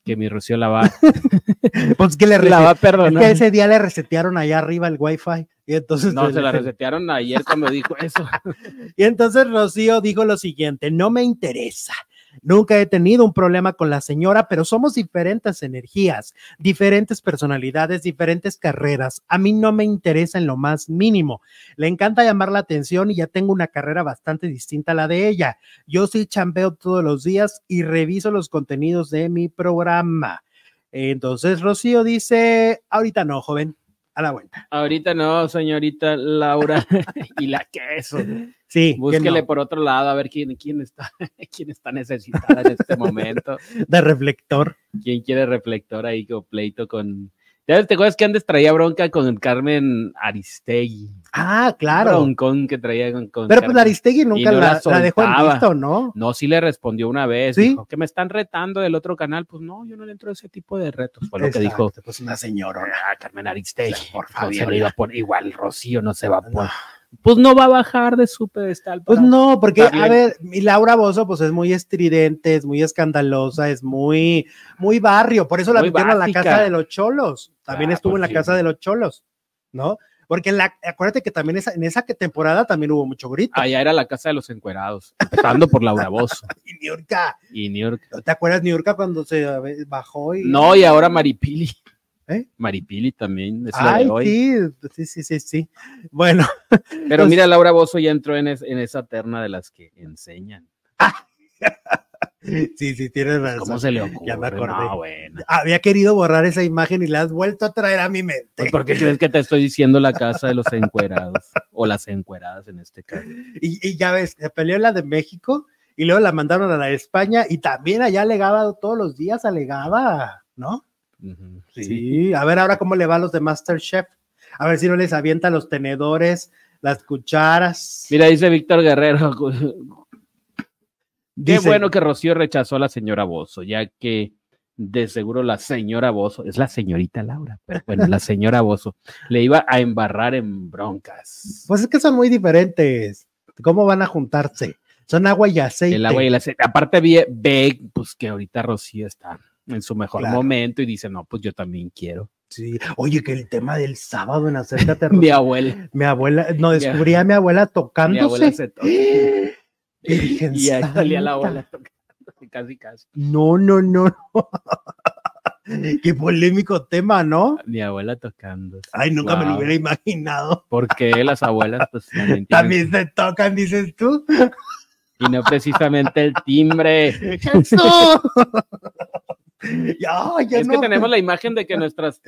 que mi Rocío la va, Pues que le la va a es que ese día le resetearon allá arriba el wifi y entonces No, le- se la resetearon ayer cuando dijo eso. Y entonces Rocío dijo lo siguiente, no me interesa. Nunca he tenido un problema con la señora, pero somos diferentes energías, diferentes personalidades, diferentes carreras. A mí no me interesa en lo más mínimo. Le encanta llamar la atención y ya tengo una carrera bastante distinta a la de ella. Yo sí chambeo todos los días y reviso los contenidos de mi programa. Entonces, Rocío dice, ahorita no, joven, a la vuelta. Ahorita no, señorita Laura y la queso. Sí, búsquele no? por otro lado a ver quién, quién está, quién está necesitada en este momento. De reflector. ¿Quién quiere reflector ahí con pleito con ¿Ya te acuerdas que antes traía bronca con Carmen Aristegui? Ah, claro. Broncón que traía con, con Pero pues Aristegui nunca no la, la, dejó en visto, ¿no? No, sí le respondió una vez. ¿Sí? Dijo, que me están retando del otro canal. Pues no, yo no le entro a ese tipo de retos. Fue lo que dijo. Pues una señora. Ah, Carmen Aristegui. Por favor. No. Igual Rocío no se va a poner. Pues no va a bajar de su pedestal. Pues no, porque, a ver, mi Laura Bozo, pues es muy estridente, es muy escandalosa, es muy, muy barrio. Por eso la Muy metieron a la casa de los cholos. También Ah, estuvo en la pues sí. casa de los cholos, ¿no? Porque en la, acuérdate que también esa, en esa temporada también hubo mucho grito. Allá era la casa de los encuerados, empezando por Laura Bozo Y Niurka, y New York. ¿no ¿te acuerdas Niurka cuando se eh, bajó y No, y ahora Maripili. ¿Eh? Maripili también es la Ay, de hoy. sí, sí, sí, sí. Bueno, Pero Pues- mira, Laura Bozo ya entró en, es- en esa terna de las que enseñan. sí, sí, tienes razón. ¿Cómo se le ocurre? Ya me acordé. No, bueno. Había querido borrar esa imagen y la has vuelto a traer a mi mente. Pues, ¿Por qué crees que te estoy diciendo la casa de los encuerados? O las encueradas en este caso. Y, y ya ves, se peleó la de México y luego la mandaron a la de España y también allá alegaba todos los días, alegaba, ¿no? Sí. A ver ahora cómo le va a los de Masterchef. A ver si no les avienta los tenedores, las cucharas. Mira, dice Víctor Guerrero. Qué Dice- bueno que Rocío rechazó a la señora Bozo, ya que de seguro la señora Bozo, es la señorita Laura, pero bueno, la señora Bozo le iba a embarrar en broncas. Pues es que son muy diferentes. ¿Cómo van a juntarse? Son agua y aceite. El agua y el aceite. Aparte ve, ve, pues que ahorita Rocío está en su mejor Claro. momento y dice, no, pues yo también quiero. Sí. Oye, que el tema del sábado en Acércate Mi abuela, Mi abuela, no Mi descubrí a mi abuela mi tocándose. abuela se toca. Virgen Y ahí salía la abuela tocando, casi, casi. No, no, no, no. Qué polémico tema, ¿no? Mi abuela tocando. Ay, nunca me lo hubiera imaginado. Porque las abuelas, pues también tienen- También se tocan, dices tú. y no precisamente el timbre. ¡Eso! ya, ya es no. que tenemos la imagen de que nuestras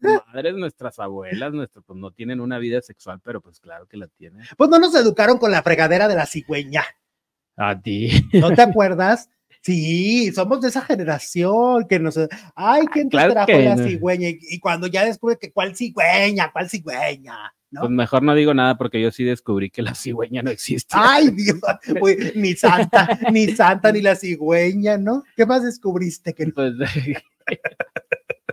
madres, nuestras abuelas, nuestros, pues no tienen una vida sexual, pero pues claro que la tienen. Pues no nos educaron con la fregadera de la cigüeña. A ti. ¿No te acuerdas? Sí, somos de esa generación que nos. Ay, ¿quién te Claro trajo que la no. cigüeña? Y, y cuando ya descubre que cuál cigüeña, cuál cigüeña, ¿no? Pues mejor no digo nada porque yo sí descubrí que la cigüeña no existe. Ay, Dios, uy, ni santa, ni santa, ni la cigüeña, ¿no? ¿Qué más descubriste que no? Pues,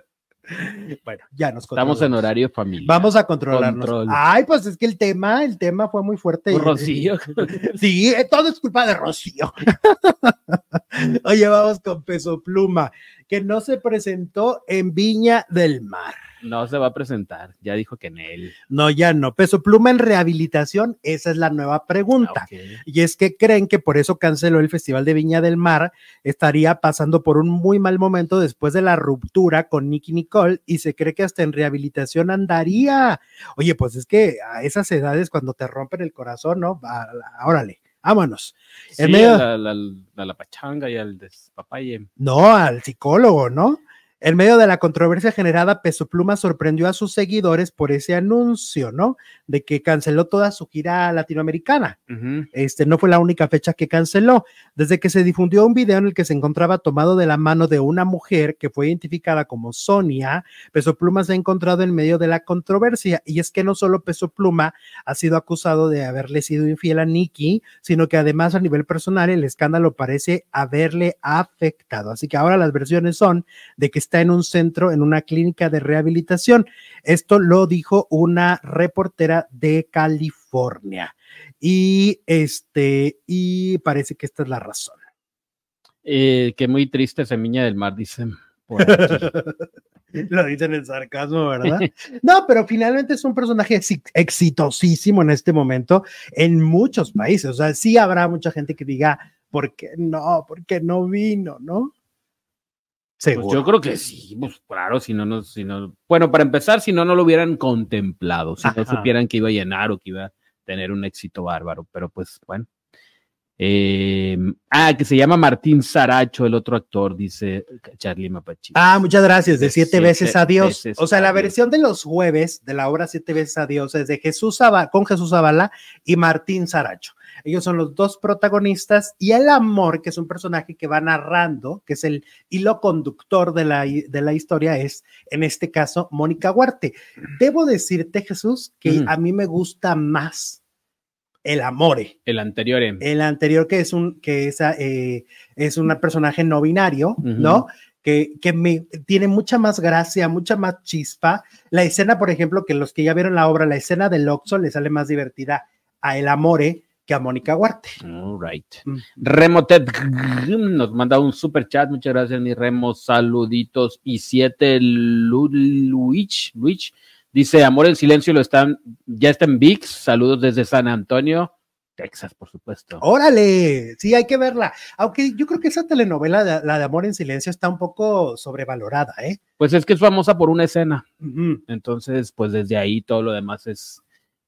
Bueno, ya nos estamos en horario familiar. Vamos a controlarnos. Control. Ay, pues es que el tema, el tema fue muy fuerte. Rocío. Sí, eh, todo es culpa de Rocío. Oye, vamos con Peso Pluma, que no se presentó en Viña del Mar. No se va a presentar. Ya dijo que en él. No, ya no. Peso Pluma en rehabilitación, esa es la nueva pregunta. Y es que creen que por eso canceló el Festival de Viña del Mar, estaría pasando por un muy mal momento después de la ruptura con Nicky Nicole y se cree que hasta en rehabilitación andaría. Oye, pues es que a esas edades cuando te rompen el corazón, ¿no? A- a- Órale, vámonos. Sí, En medio- a la, la- a la pachanga y al despapalle. No, al psicólogo, ¿no? En medio de la controversia generada, Peso Pluma sorprendió a sus seguidores por ese anuncio, ¿no? De que canceló toda su gira latinoamericana. Este no fue la única fecha que canceló. Desde que se difundió un video en el que se encontraba tomado de la mano de una mujer que fue identificada como Sonia, Peso Pluma se ha encontrado en medio de la controversia. Y es que no solo Peso Pluma ha sido acusado de haberle sido infiel a Nicky, sino que además a nivel personal el escándalo parece haberle afectado. Así que ahora las versiones son de que está en un centro, en una clínica de rehabilitación. Esto lo dijo una reportera de California. Y este, y parece que esta es la razón. Eh, que muy triste Semilla del Mar, dicen. por. Lo dicen en sarcasmo, ¿verdad? No, pero finalmente es un personaje exi- exitosísimo en este momento en muchos países. O sea, sí habrá mucha gente que diga, ¿por qué no? ¿Por qué no vino, no? Pues yo creo que sí, pues claro, si no, no, si no, bueno, para empezar, si no, no lo hubieran contemplado, si no supieran que iba a llenar o que iba a tener un éxito bárbaro, pero pues bueno. Eh, ah, que se llama Martín Saracho, el otro actor, dice Charlie Mapachi. Ah, muchas gracias, de, siete, veces a Dios. o sea, la versión de los jueves de la obra Siete veces a Dios es de Jesús con Jesús Zavala y Martín Saracho. Ellos son los dos protagonistas y el amor, que es un personaje que va narrando, que es el hilo conductor de la, de la historia, es en este caso Mónica Huarte. Debo decirte, Jesús, que a mí me gusta más el Amore. El anterior. El anterior que es un, que es, eh, es un personaje no binario, ¿no? Que, que, me tiene mucha más gracia, mucha más chispa. La escena, por ejemplo, que los que ya vieron la obra, la escena del Oxo le sale más divertida a El Amore que a Mónica Huarte. All right. Mm. Remotet nos manda un super chat. Muchas gracias, mi Remo. Saluditos. Y siete Luich, Luich dice: Amor en silencio lo están, ya está en VIX. Saludos desde San Antonio. Texas, por supuesto. Órale, sí, hay que verla. Aunque yo creo que esa telenovela, la de Amor en Silencio, está un poco sobrevalorada, ¿eh? Pues es que es famosa por una escena. Entonces, pues desde ahí todo lo demás es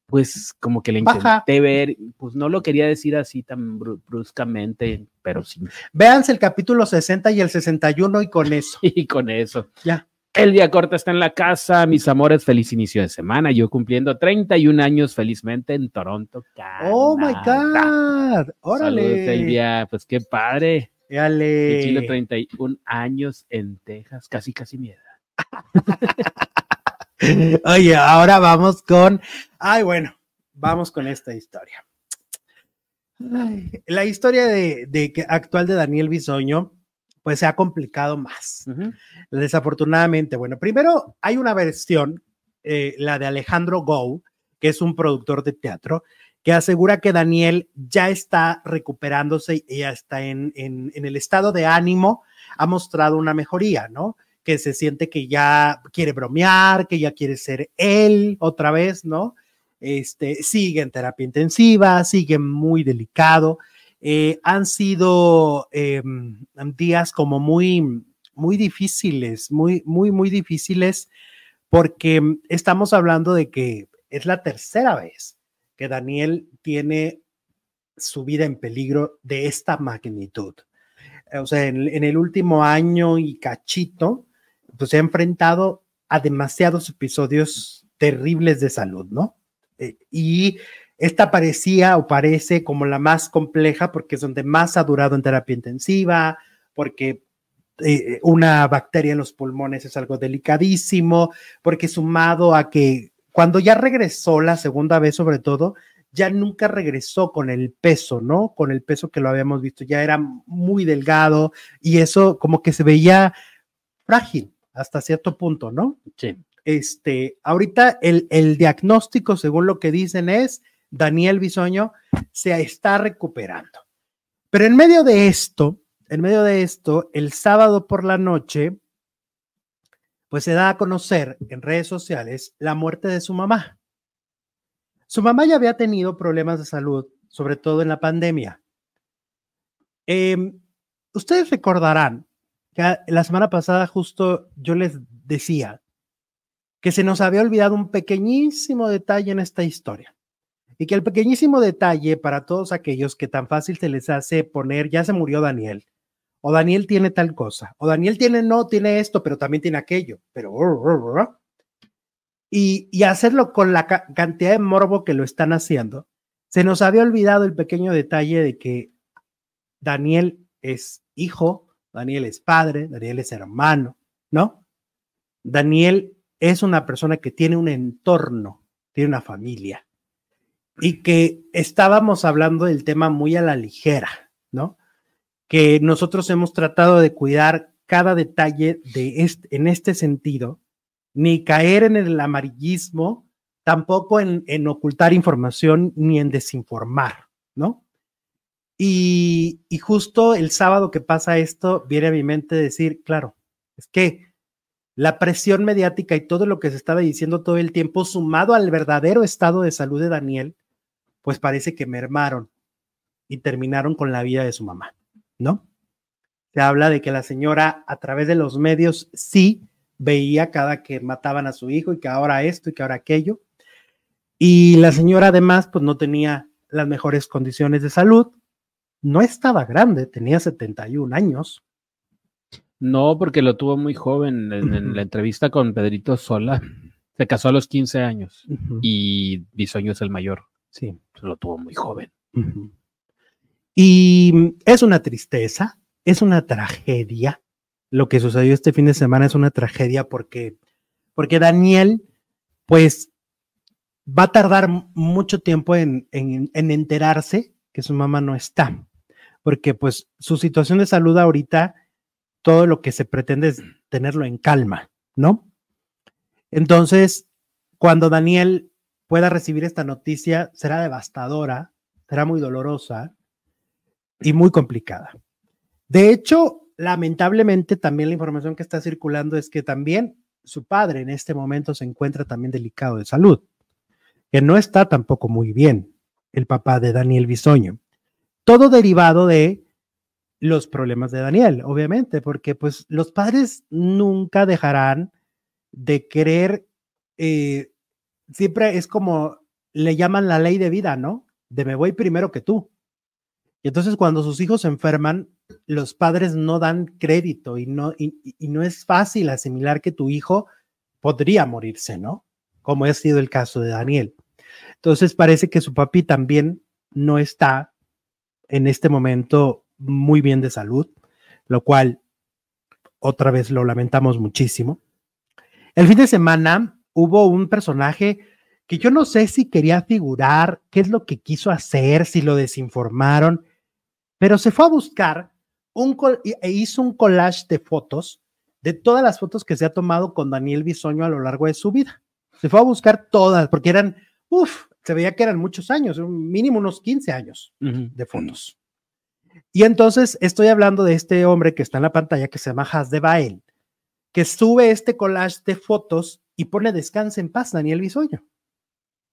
pues como que le intenté ver, pues no lo quería decir así tan bruscamente, pero sí. Véanse el capítulo 60 y el 61 y con eso. y con eso. Ya. El día corta está en la casa, mis amores, feliz inicio de semana. Yo cumpliendo 31 años felizmente en Toronto. Oh my God. Órale. Saludos, pues qué padre. Dale. Chile 31 años en Texas, casi casi miedo. Oye, ahora vamos con, ay, bueno, vamos con esta historia. la historia de, de, actual de Daniel Bisoño, pues se ha complicado más. Desafortunadamente, bueno, primero hay una versión, eh, la de Alejandro Go, que es un productor de teatro, que asegura que Daniel ya está recuperándose y ya está en, en, en el estado de ánimo, ha mostrado una mejoría, ¿no? que se siente que ya quiere bromear, que ya quiere ser él otra vez, ¿no? Este, sigue en terapia intensiva, sigue muy delicado. Eh, han sido em, días como muy, muy difíciles, muy, muy, muy difíciles, porque estamos hablando de que es la tercera vez que Daniel tiene su vida en peligro de esta magnitud. O sea, en el último año y cachito, pues se ha enfrentado a demasiados episodios terribles de salud, ¿no? Eh, y esta parecía o parece como la más compleja porque es donde más ha durado en terapia intensiva, porque eh, una bacteria en los pulmones es algo delicadísimo, porque sumado a que cuando ya regresó la segunda vez sobre todo, ya nunca regresó con el peso, ¿no? Con el peso que lo habíamos visto, ya era muy delgado y eso como que se veía frágil, hasta cierto punto, ¿no? Sí. Este, ahorita el, el diagnóstico, según lo que dicen, es Daniel Bisoño se está recuperando. Pero en medio de esto, en medio de esto, el sábado por la noche, pues se da a conocer en redes sociales la muerte de su mamá. Su mamá ya había tenido problemas de salud, sobre todo en la pandemia. Em, ustedes recordarán la semana pasada justo yo les decía que se nos había olvidado un pequeñísimo detalle en esta historia. Y que el pequeñísimo detalle para todos aquellos que tan fácil se les hace poner, ya se murió Daniel, o Daniel tiene tal cosa, o Daniel tiene no, tiene esto, pero también tiene aquello, pero... Y, y hacerlo con la cantidad de morbo que lo están haciendo, se nos había olvidado el pequeño detalle de que Daniel es hijo Daniel es padre, Daniel es hermano, ¿no? Daniel es una persona que tiene un entorno, tiene una familia y que estábamos hablando del tema muy a la ligera, ¿no? Que nosotros hemos tratado de cuidar cada detalle de este, en este sentido, ni caer en el amarillismo, tampoco en, en ocultar información ni en desinformar, ¿no? Y, justo el sábado que pasa esto, viene a mi mente decir, claro, es que la presión mediática y todo lo que se estaba diciendo todo el tiempo, sumado al verdadero estado de salud de Daniel, pues parece que mermaron y terminaron con la vida de su mamá, ¿no? Se habla de que la señora a través de los medios sí veía cada que mataban a su hijo y que ahora esto y que ahora aquello. Y la señora además pues no tenía las mejores condiciones de salud, no estaba grande, tenía 71 años. No, porque lo tuvo muy joven en, la entrevista con Pedrito Sola. Se casó a los 15 años y Bisoño es el mayor. Sí. Lo tuvo muy joven. Y es una tristeza, es una tragedia. Lo que sucedió este fin de semana es una tragedia porque, porque Daniel, pues, va a tardar mucho tiempo en, en, en enterarse que su mamá no está, porque pues su situación de salud ahorita, todo lo que se pretende es tenerlo en calma, ¿no? Entonces, cuando Daniel pueda recibir esta noticia, será devastadora, será muy dolorosa, y muy complicada. De hecho, lamentablemente también la información que está circulando es que también su padre en este momento se encuentra también delicado de salud, que no está tampoco muy bien, el papá de Daniel Bisoño. Todo derivado de los problemas de Daniel, obviamente, porque pues los padres nunca dejarán de querer, eh, siempre es como le llaman la ley de vida, ¿no? De me voy primero que tú. Y entonces cuando sus hijos se enferman, los padres no dan crédito y no, y, no es fácil asimilar que tu hijo podría morirse, ¿no? Como ha sido el caso de Daniel. Entonces parece que su papi también no está en este momento muy bien de salud, lo cual otra vez lo lamentamos muchísimo. El fin de semana hubo un personaje que yo no sé si quería figurar, qué es lo que quiso hacer, si lo desinformaron, pero se fue a buscar un e hizo un collage de fotos de todas las fotos que se ha tomado con Daniel Bisoño a lo largo de su vida. Se fue a buscar todas, porque eran, uff, se veía que eran muchos años, mínimo unos 15 años de fotos. Y entonces estoy hablando de este hombre que está en la pantalla que se llama Has de Bael, que sube este collage de fotos y pone descanse en paz Daniel Bisoño.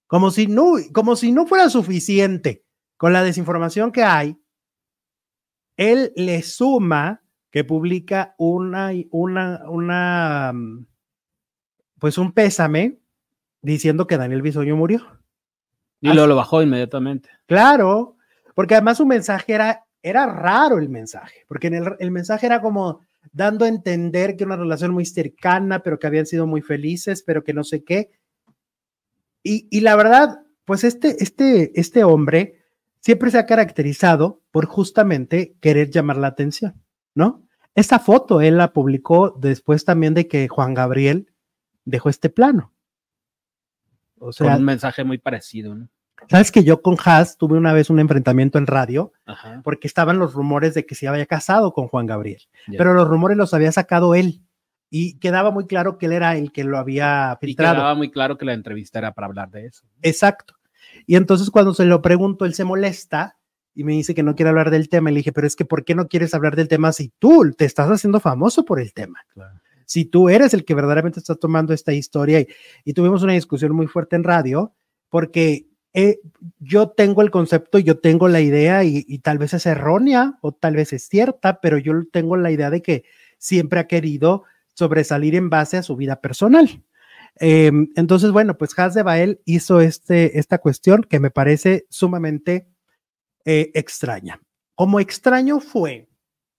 Como si no, como si no fuera suficiente con la desinformación que hay él le suma que publica una, una, una, pues un pésame diciendo que Daniel Bisoño murió. Y lo, lo bajó inmediatamente. Claro, porque además su mensaje era, era raro el mensaje, porque en el, el mensaje era como dando a entender que una relación muy cercana, pero que habían sido muy felices, pero que no sé qué. Y, y la verdad, pues este, este, este hombre siempre se ha caracterizado por justamente querer llamar la atención, ¿no? Esta foto él la publicó después también de que Juan Gabriel dejó este plano. O sea, un mensaje muy parecido, ¿no? Sabes que yo con Haas tuve una vez un enfrentamiento en radio porque estaban los rumores de que se había casado con Juan Gabriel, pero los rumores los había sacado él y quedaba muy claro que él era el que lo había filtrado. Y quedaba muy claro que la entrevista era para hablar de eso. Exacto. Y entonces cuando se lo pregunto, él se molesta y me dice que no quiere hablar del tema. Y le dije, pero es que ¿por qué no quieres hablar del tema si tú te estás haciendo famoso por el tema? Si tú eres el que verdaderamente está tomando esta historia. Y, tuvimos una discusión muy fuerte en radio porque eh, yo tengo el concepto, yo tengo la idea y, tal vez es errónea o tal vez es cierta, pero yo tengo la idea de que siempre ha querido sobresalir en base a su vida personal. Em, entonces, bueno, pues Has de Bael hizo este, esta cuestión que me parece sumamente eh, extraña. Como extraño fue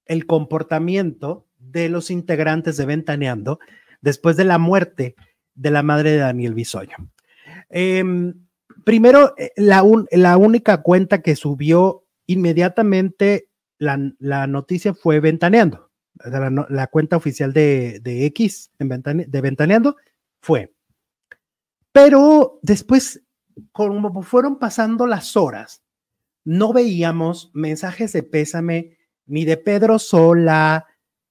el comportamiento de los integrantes de Ventaneando después de la muerte de la madre de Daniel Bisoño. Em, primero, eh, la, la, única cuenta que subió inmediatamente la, noticia fue Ventaneando, la, cuenta oficial de, X de Ventaneando fue. Pero después, como fueron pasando las horas, no veíamos mensajes de pésame ni de Pedro Sola,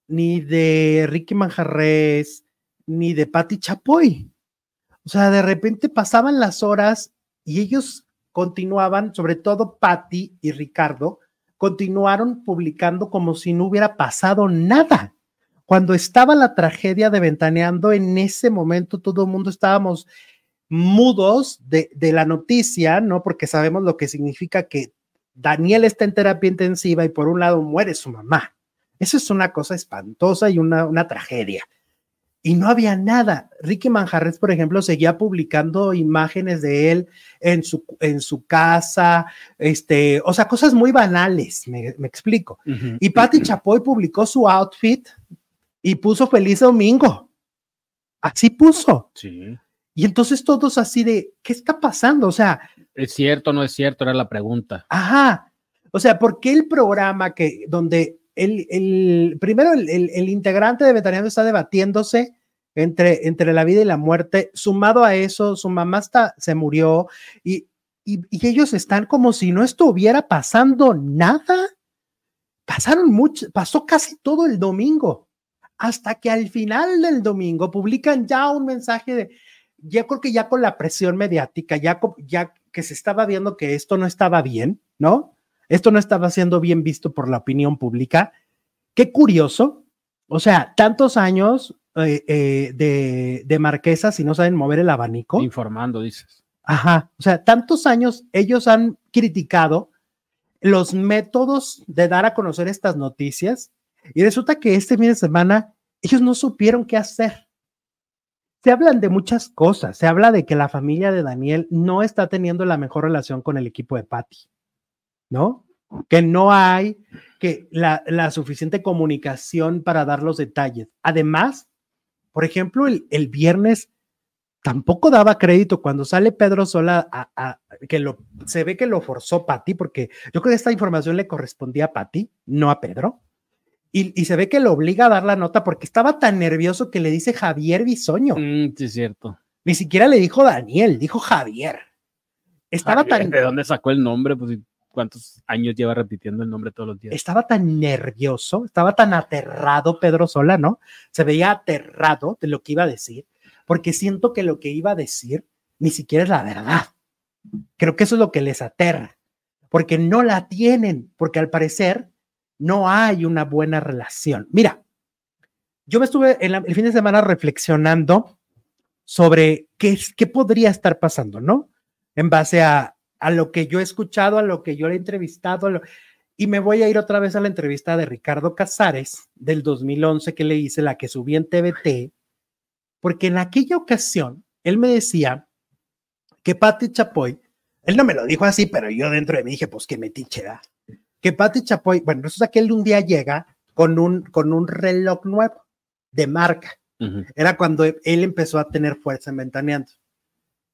ni de Ricky Manjarres, ni de Patti Chapoy. O sea, de repente pasaban las horas y ellos continuaban, sobre todo Patti y Ricardo, continuaron publicando como si no hubiera pasado nada cuando estaba la tragedia de Ventaneando, en ese momento todo el mundo estábamos mudos de, la noticia, ¿no? Porque sabemos lo que significa que Daniel está en terapia intensiva y por un lado muere su mamá. Eso es una cosa espantosa y una tragedia. Y no había nada. Ricky Manjarres, por ejemplo, seguía publicando imágenes de él en su, en su casa, este, o sea, cosas muy banales, me, me explico. Y Patti Chapoy publicó su outfit y puso feliz domingo. Así puso. Sí. Y entonces todos así de, ¿qué está pasando? O sea, ¿Es cierto o no es cierto? Era la pregunta. ajá. O sea, ¿por qué el programa que donde el, el primero el, integrante de Veterinariano está debatiéndose entre, entre la vida y la muerte, sumado a eso, su mamá está, se murió y, y, ellos están como si no estuviera pasando nada? Pasaron mucho, pasó casi todo el domingo, hasta que al final del domingo publican ya un mensaje de, ya creo que ya con la presión mediática, ya, ya que se estaba viendo que esto no estaba bien, ¿no? Esto no estaba siendo bien visto por la opinión pública. Qué curioso, o sea, tantos años eh, eh, de, de marquesa si no saben mover el abanico. Informando, dices. Ajá, o sea, tantos años ellos han criticado los métodos de dar a conocer estas noticias y resulta que este fin de semana ellos no supieron qué hacer. Se hablan de muchas cosas, se habla de que la familia de Daniel no está teniendo la mejor relación con el equipo de Patty, ¿no? Que no hay que la, la suficiente comunicación para dar los detalles. Además, por ejemplo, el, el viernes tampoco daba crédito cuando sale Pedro Sola a, a- que lo se ve que lo forzó Pati, porque yo creo que esta información le correspondía a Pati, no a Pedro. Y, y se ve que lo obliga a dar la nota porque estaba tan nervioso que le dice Javier Bisoño. Mm, sí, es cierto. Ni siquiera le dijo Daniel, dijo Javier. Estaba Javier, tan, ¿De dónde sacó el nombre? Pues, ¿cuántos años lleva repitiendo el nombre todos los días? estaba tan nervioso, estaba tan aterrado Pedro Sola, ¿no? Se veía aterrado de lo que iba a decir, porque siento que lo que iba a decir ni siquiera es la verdad. Creo que eso es lo que les aterra, porque no la tienen, porque al parecer no hay una buena relación. Mira, yo me estuve en la- el fin de semana reflexionando sobre qué, qué podría estar pasando, ¿no? En base a, a lo que yo he escuchado, a lo que yo le he entrevistado, lo- y me voy a ir otra vez a la entrevista de Ricardo Casares del 2011 que le hice, la que subí en TVT, porque en aquella ocasión él me decía que Patti Chapoy, él no me lo dijo así, pero yo dentro de mí dije, pues que metiche da. Que Patti Chapoy, bueno, resulta que él un día llega con un, con un reloj nuevo de marca. Era cuando él empezó a tener fuerza en ventaneando.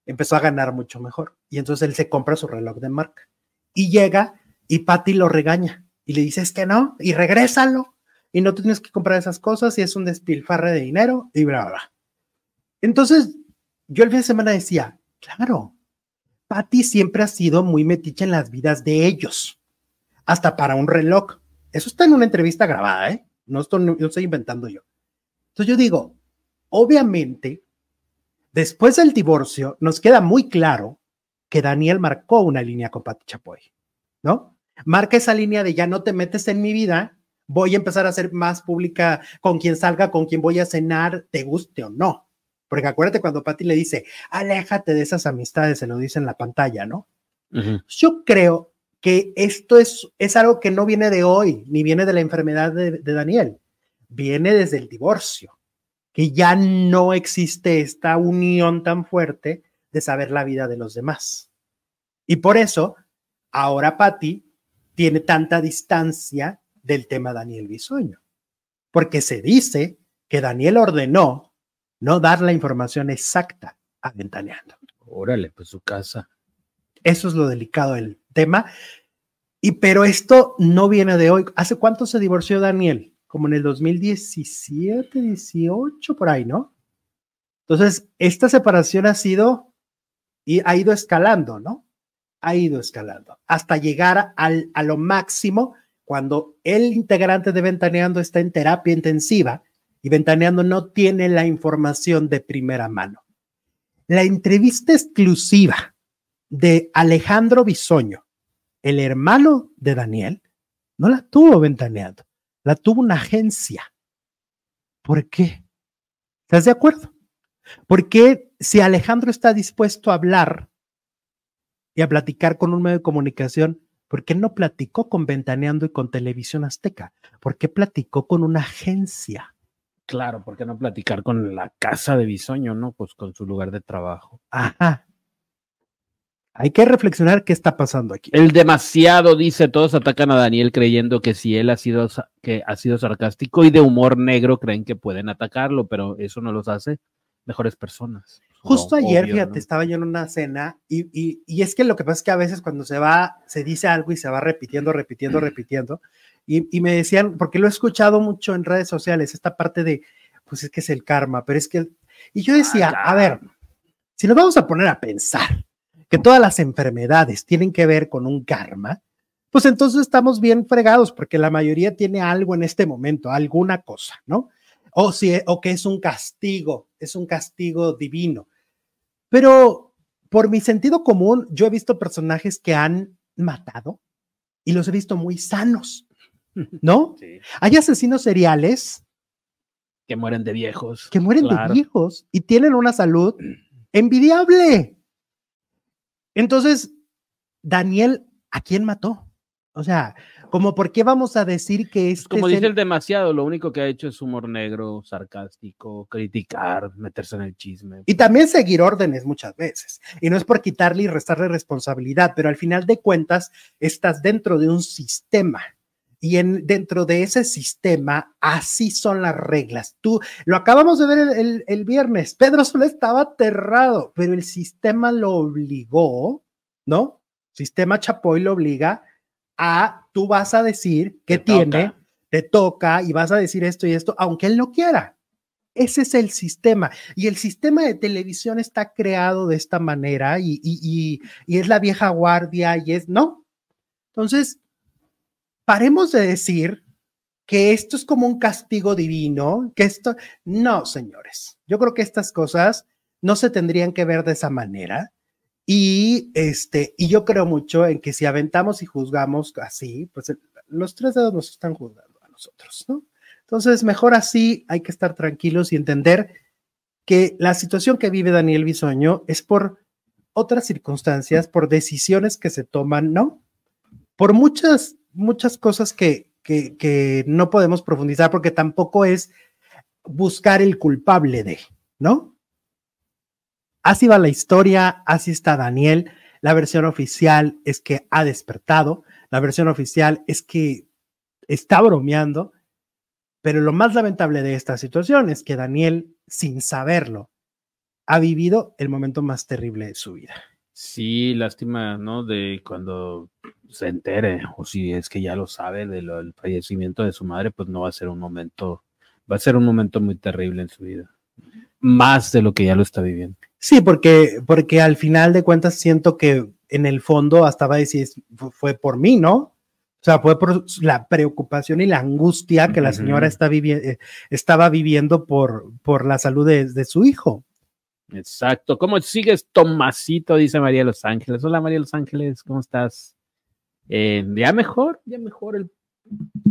Empezó a ganar mucho mejor. Y entonces él se compra su reloj de marca. Y llega y Patty lo regaña. Y le dice, es que no, y regrésalo. Y no tienes que comprar esas cosas y es un despilfarre de dinero y bla, bla. Entonces, yo el fin de semana decía, claro, Patty siempre ha sido muy metiche en las vidas de ellos. Hasta para un reloj. Eso está en una entrevista grabada, ¿eh? No estoy, no estoy inventando yo. Entonces yo digo, obviamente, después del divorcio, nos queda muy claro que Daniel marcó una línea con Pati Chapoy, ¿no? Marca esa línea de ya no te metes en mi vida, voy a empezar a ser más pública con quien salga, con quien voy a cenar, te guste o no. Porque acuérdate cuando Pati le dice, aléjate de esas amistades, se lo dice en la pantalla, ¿no? Yo creo que esto es, es algo que no viene de hoy, ni viene de la enfermedad de, de Daniel, viene desde el divorcio, que ya no existe esta unión tan fuerte de saber la vida de los demás. Y por eso, ahora Patti tiene tanta distancia del tema Daniel Bisoño, porque se dice que Daniel ordenó no dar la información exacta a Ventaneando. Órale, pues su casa. Eso es lo delicado del tema. Y pero esto no viene de hoy. ¿Hace cuánto se divorció Daniel? Como en el 2017, 18, por ahí, ¿no? Entonces, esta separación ha sido y ha ido escalando, ¿no? Ha ido escalando hasta llegar al, a lo máximo cuando el integrante de Ventaneando está en terapia intensiva y Ventaneando no tiene la información de primera mano. La entrevista exclusiva de Alejandro Bisoño, el hermano de Daniel, no la tuvo ventaneando, la tuvo una agencia. ¿Por qué? ¿Estás de acuerdo? Porque si Alejandro está dispuesto a hablar y a platicar con un medio de comunicación, ¿Por qué no platicó con Ventaneando y con Televisión Azteca? ¿Por qué platicó con una agencia? Claro, ¿por qué no platicar con la casa de Bisoño, no? Pues con su lugar de trabajo. Ajá. Hay que reflexionar qué está pasando aquí. El demasiado dice, todos atacan a Daniel creyendo que si él ha sido, que ha sido sarcástico y de humor negro, creen que pueden atacarlo, pero eso no los hace mejores personas. Justo ayer, fíjate, estaba yo en una cena y, y, y, es que lo que pasa es que a veces cuando se va, se dice algo y se va repitiendo, repitiendo, repitiendo, y, y me decían, porque lo he escuchado mucho en redes sociales, esta parte de, pues es que es el karma, pero es que, y yo decía, a ver, si nos vamos a poner a pensar, que todas las enfermedades tienen que ver con un karma, pues entonces estamos bien fregados porque la mayoría tiene algo en este momento, alguna cosa, ¿no? O, si, o que es un castigo, es un castigo divino. Pero por mi sentido común, yo he visto personajes que han matado y los he visto muy sanos, ¿no? Sí. Hay asesinos seriales que mueren de viejos. Que mueren claro. de viejos y tienen una salud envidiable. Entonces, Daniel, ¿a quién mató? O sea, como por qué vamos a decir que es... Como dice el... el demasiado, lo único que ha hecho es humor negro, sarcástico, criticar, meterse en el chisme. Y también seguir órdenes muchas veces. Y no es por quitarle y restarle responsabilidad, pero al final de cuentas estás dentro de un sistema. Y en, dentro de ese sistema, así son las reglas. Tú, lo acabamos de ver el, el, el viernes, Pedro solo estaba aterrado, pero el sistema lo obligó, ¿no? Sistema Chapoy lo obliga a, tú vas a decir que Te tiene, toca. te toca y vas a decir esto y esto, aunque él no quiera. Ese es el sistema. Y el sistema de televisión está creado de esta manera y, y, y, y es la vieja guardia y es, ¿no? Entonces, paremos de decir que esto es como un castigo divino, que esto, no, señores, yo creo que estas cosas no se tendrían que ver de esa manera. Y este, y yo creo mucho en que si aventamos y juzgamos así, pues los tres dedos nos están juzgando a nosotros, ¿no? Entonces, mejor así, hay que estar tranquilos y entender que la situación que vive Daniel Bisoño es por otras circunstancias, por decisiones que se toman, ¿no? Por muchas muchas cosas que, que, no podemos profundizar porque tampoco es buscar el culpable de, ¿no? Así va la historia, así está Daniel. La versión oficial es que ha despertado, la versión oficial es que está bromeando, pero lo más lamentable de esta situación es que Daniel, sin saberlo, ha vivido el momento más terrible de su vida. Sí, lástima, ¿no? De cuando se entere, o si es que ya lo sabe del de fallecimiento de su madre, pues no va a ser un momento, va a ser un momento muy terrible en su vida. Más de lo que ya lo está viviendo. Sí, porque, porque al final de cuentas siento que en el fondo hasta va a decir, fue por mí, ¿no? O sea, fue por la preocupación y la angustia que la señora está vivi eh, estaba viviendo por, por la salud de, de su hijo. Exacto. ¿Cómo sigues, Tomasito? Dice María Los Ángeles. Hola, María Los Ángeles, ¿cómo estás? Eh, ya mejor, ya mejor el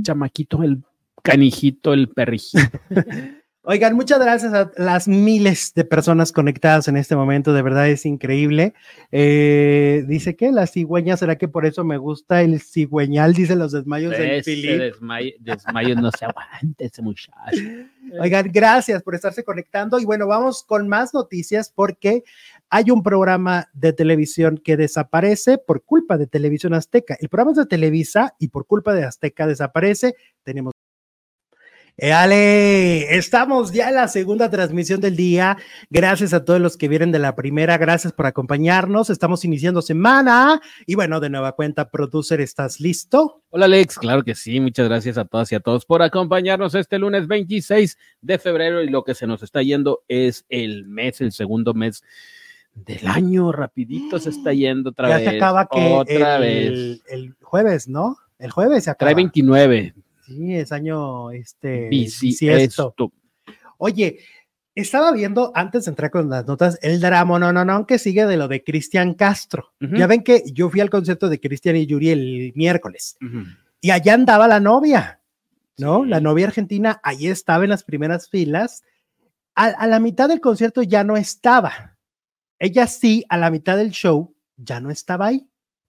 chamaquito, el canijito, el perrijito. Oigan, muchas gracias a las miles de personas conectadas en este momento, de verdad es increíble. Eh, dice que la cigüeña, ¿será que por eso me gusta el cigüeñal? Dice los desmayos del Filip. Desmay desmayos no se aguanta ese muchacho. Oigan, gracias por estarse conectando y bueno, vamos con más noticias porque hay un programa de televisión que desaparece por culpa de Televisión Azteca. El programa es de Televisa y por culpa de Azteca desaparece. Tenemos Ale, estamos ya en la segunda transmisión del día. Gracias a todos los que vienen de la primera. Gracias por acompañarnos. Estamos iniciando semana. Y bueno, de nueva cuenta, producer, ¿estás listo? Hola, Alex. Claro que sí. Muchas gracias a todas y a todos por acompañarnos este lunes 26 de febrero. Y lo que se nos está yendo es el mes, el segundo mes del año. Rapidito se está yendo otra ya vez. se acaba que otra el, vez. el jueves, ¿no? El jueves se acaba. Trae 29. Sí, es año este bisiesto. Oye, estaba viendo antes de entrar con las notas el drama, no, no, no, que sigue de lo de Cristian Castro. Uh -huh. Ya ven que yo fui al concierto de Cristian y Yuri el miércoles uh -huh. y allá andaba la novia, ¿no? Sí. La novia argentina, ahí estaba en las primeras filas. A, a la mitad del concierto ya no estaba. Ella sí, a la mitad del show ya no estaba ahí.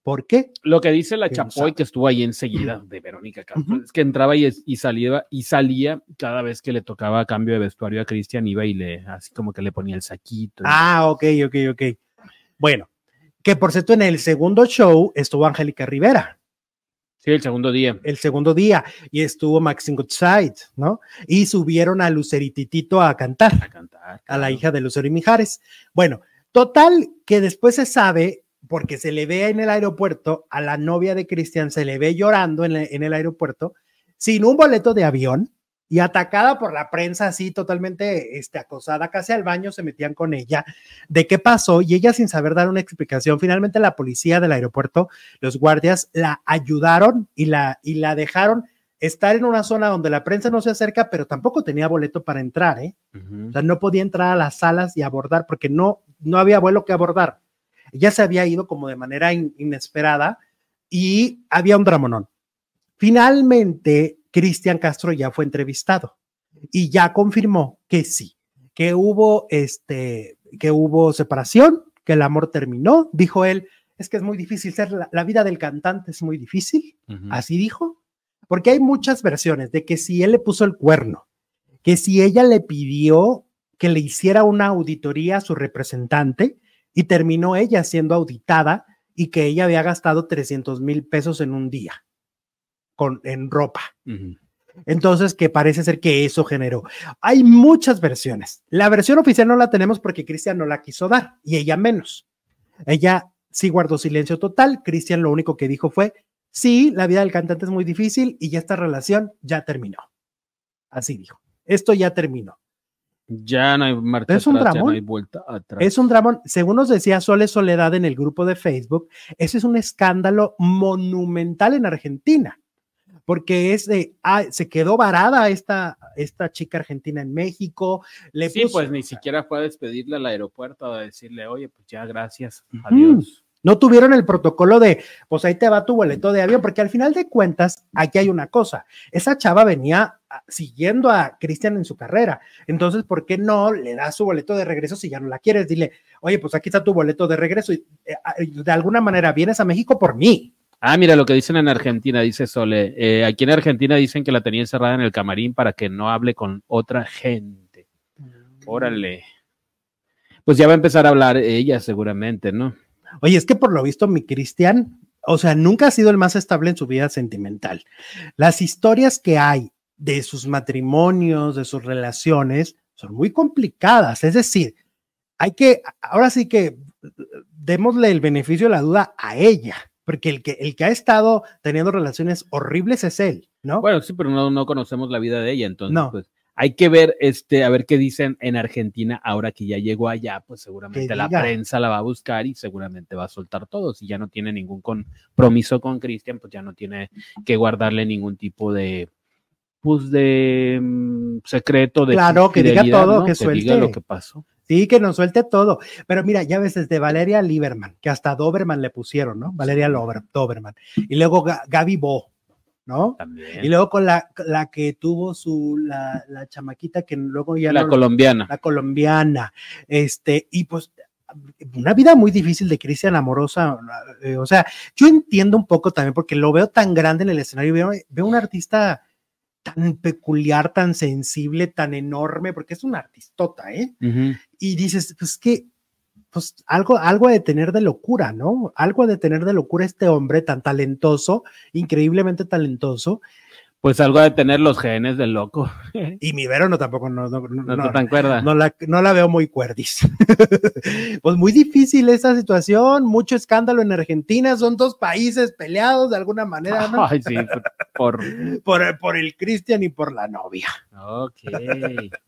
¿Por qué? Lo que dice la ¿Quién Chapoy, que estuvo ahí enseguida de Verónica Castro, es que entraba y, y salía y salía cada vez que le tocaba cambio de vestuario a Cristian, iba y le, así como que le ponía el saquito. y- Ah, ok, ok, ok. Bueno, que por cierto, en el segundo show estuvo Angélica Rivera. Sí, el segundo día. el segundo día y estuvo Maxine Goodside, ¿no? Y subieron a Lucerititito a cantar, A cantar. a la hija de Lucero y Mijares. Bueno, total que después se sabe, porque se le ve en el aeropuerto, a la novia de Cristian se le ve llorando en, el- en el aeropuerto, sin un boleto de avión y atacada por la prensa así totalmente este, acosada, casi al baño se metían con ella de qué pasó y ella sin saber dar una explicación, finalmente la policía del aeropuerto, los guardias la ayudaron y la, y la dejaron estar en una zona donde la prensa no se acerca, pero tampoco tenía boleto para entrar, ¿eh? O sea, no podía entrar a las salas y abordar porque no, no había vuelo que abordar. Ella se había ido como de manera in- inesperada y había un dramonón. Finalmente, Cristian Castro ya fue entrevistado y ya confirmó que sí, que hubo este, que hubo separación, que el amor terminó. Dijo él, es que es muy difícil ser, la, la vida del cantante es muy difícil. Así dijo. Porque hay muchas versiones de que si él le puso el cuerno, que si ella le pidió que le hiciera una auditoría a su representante y terminó ella siendo auditada y que ella había gastado 300 mil pesos en un día con, en ropa. Entonces, que parece ser que eso generó. Hay muchas versiones. La versión oficial no la tenemos porque Cristian no la quiso dar y ella menos. Ella sí guardó silencio total. Cristian lo único que dijo fue, sí, la vida del cantante es muy difícil y ya esta relación ya terminó. Así dijo. Esto ya terminó. Ya no hay marcha Es un atrás, ya no dramón. hay vuelta atrás. Es un drama, según nos decía Sole Soledad en el grupo de Facebook, ese es un escándalo monumental en Argentina, porque es de, ah, se quedó varada esta, esta chica argentina en México, le Sí, puso- pues ni siquiera fue a despedirle al aeropuerto a decirle, oye, pues ya, gracias, adiós. no tuvieron el protocolo de, pues ahí te va tu boleto de avión, porque al final de cuentas, aquí hay una cosa, esa chava venía siguiendo a Cristian en su carrera, entonces, ¿por qué no le das su boleto de regreso si ya no la quieres? Dile, oye, pues aquí está tu boleto de regreso y eh, ah, de alguna manera vienes a México por mí. Ah, mira lo que dicen en Argentina, dice Sole. Eh, aquí en Argentina dicen que la tenía encerrada en el camarín para que no hable con otra gente. Órale. Pues ya va a empezar a hablar ella seguramente, ¿no? Oye, es que por lo visto mi Cristian, o sea, nunca ha sido el más estable en su vida sentimental. Las historias que hay de sus matrimonios, de sus relaciones, son muy complicadas. Es decir, hay que, ahora sí que démosle el beneficio de la duda a ella, porque el que, el que ha estado teniendo relaciones horribles es él, ¿no? Bueno, sí, pero no, no conocemos la vida de ella, entonces, No. pues hay que ver, este, a ver qué dicen en Argentina ahora que ya llegó allá, pues seguramente la prensa la va a buscar y seguramente va a soltar todo. Si ya no tiene ningún compromiso con Cristian, pues ya no tiene que guardarle ningún tipo de, pues de mm, secreto, de Claro, que diga todo, ¿no? que diga suelte. lo que pasó. Sí, que nos suelte todo. Pero mira, ya ves desde Valeria Lieberman, que hasta Doberman le pusieron, ¿no? Valeria Doberman. Y luego Ga- Gaby Bo, ¿no? También. Y luego con la, la que tuvo su, la, la chamaquita que luego ya la no- colombiana. la colombiana, este, y pues una vida muy difícil de Cristian amorosa, eh, o sea, yo entiendo un poco también porque lo veo tan grande en el escenario, veo, veo un artista tan peculiar, tan sensible, tan enorme, porque es una artistota, ¿eh? Y dices, pues que, pues algo, algo de tener de locura, ¿no? Algo de tener de locura este hombre tan talentoso, increíblemente talentoso, Pues algo de tener los genes del loco. y mi Vero no tampoco, no, no, no, ¿No, tan cuerda? no la, no la veo muy cuerdis. pues muy difícil esta situación, mucho escándalo en Argentina, son dos países peleados de alguna manera, ¿no? Ay, sí, por, Por, por el Cristian y por la novia. Ok,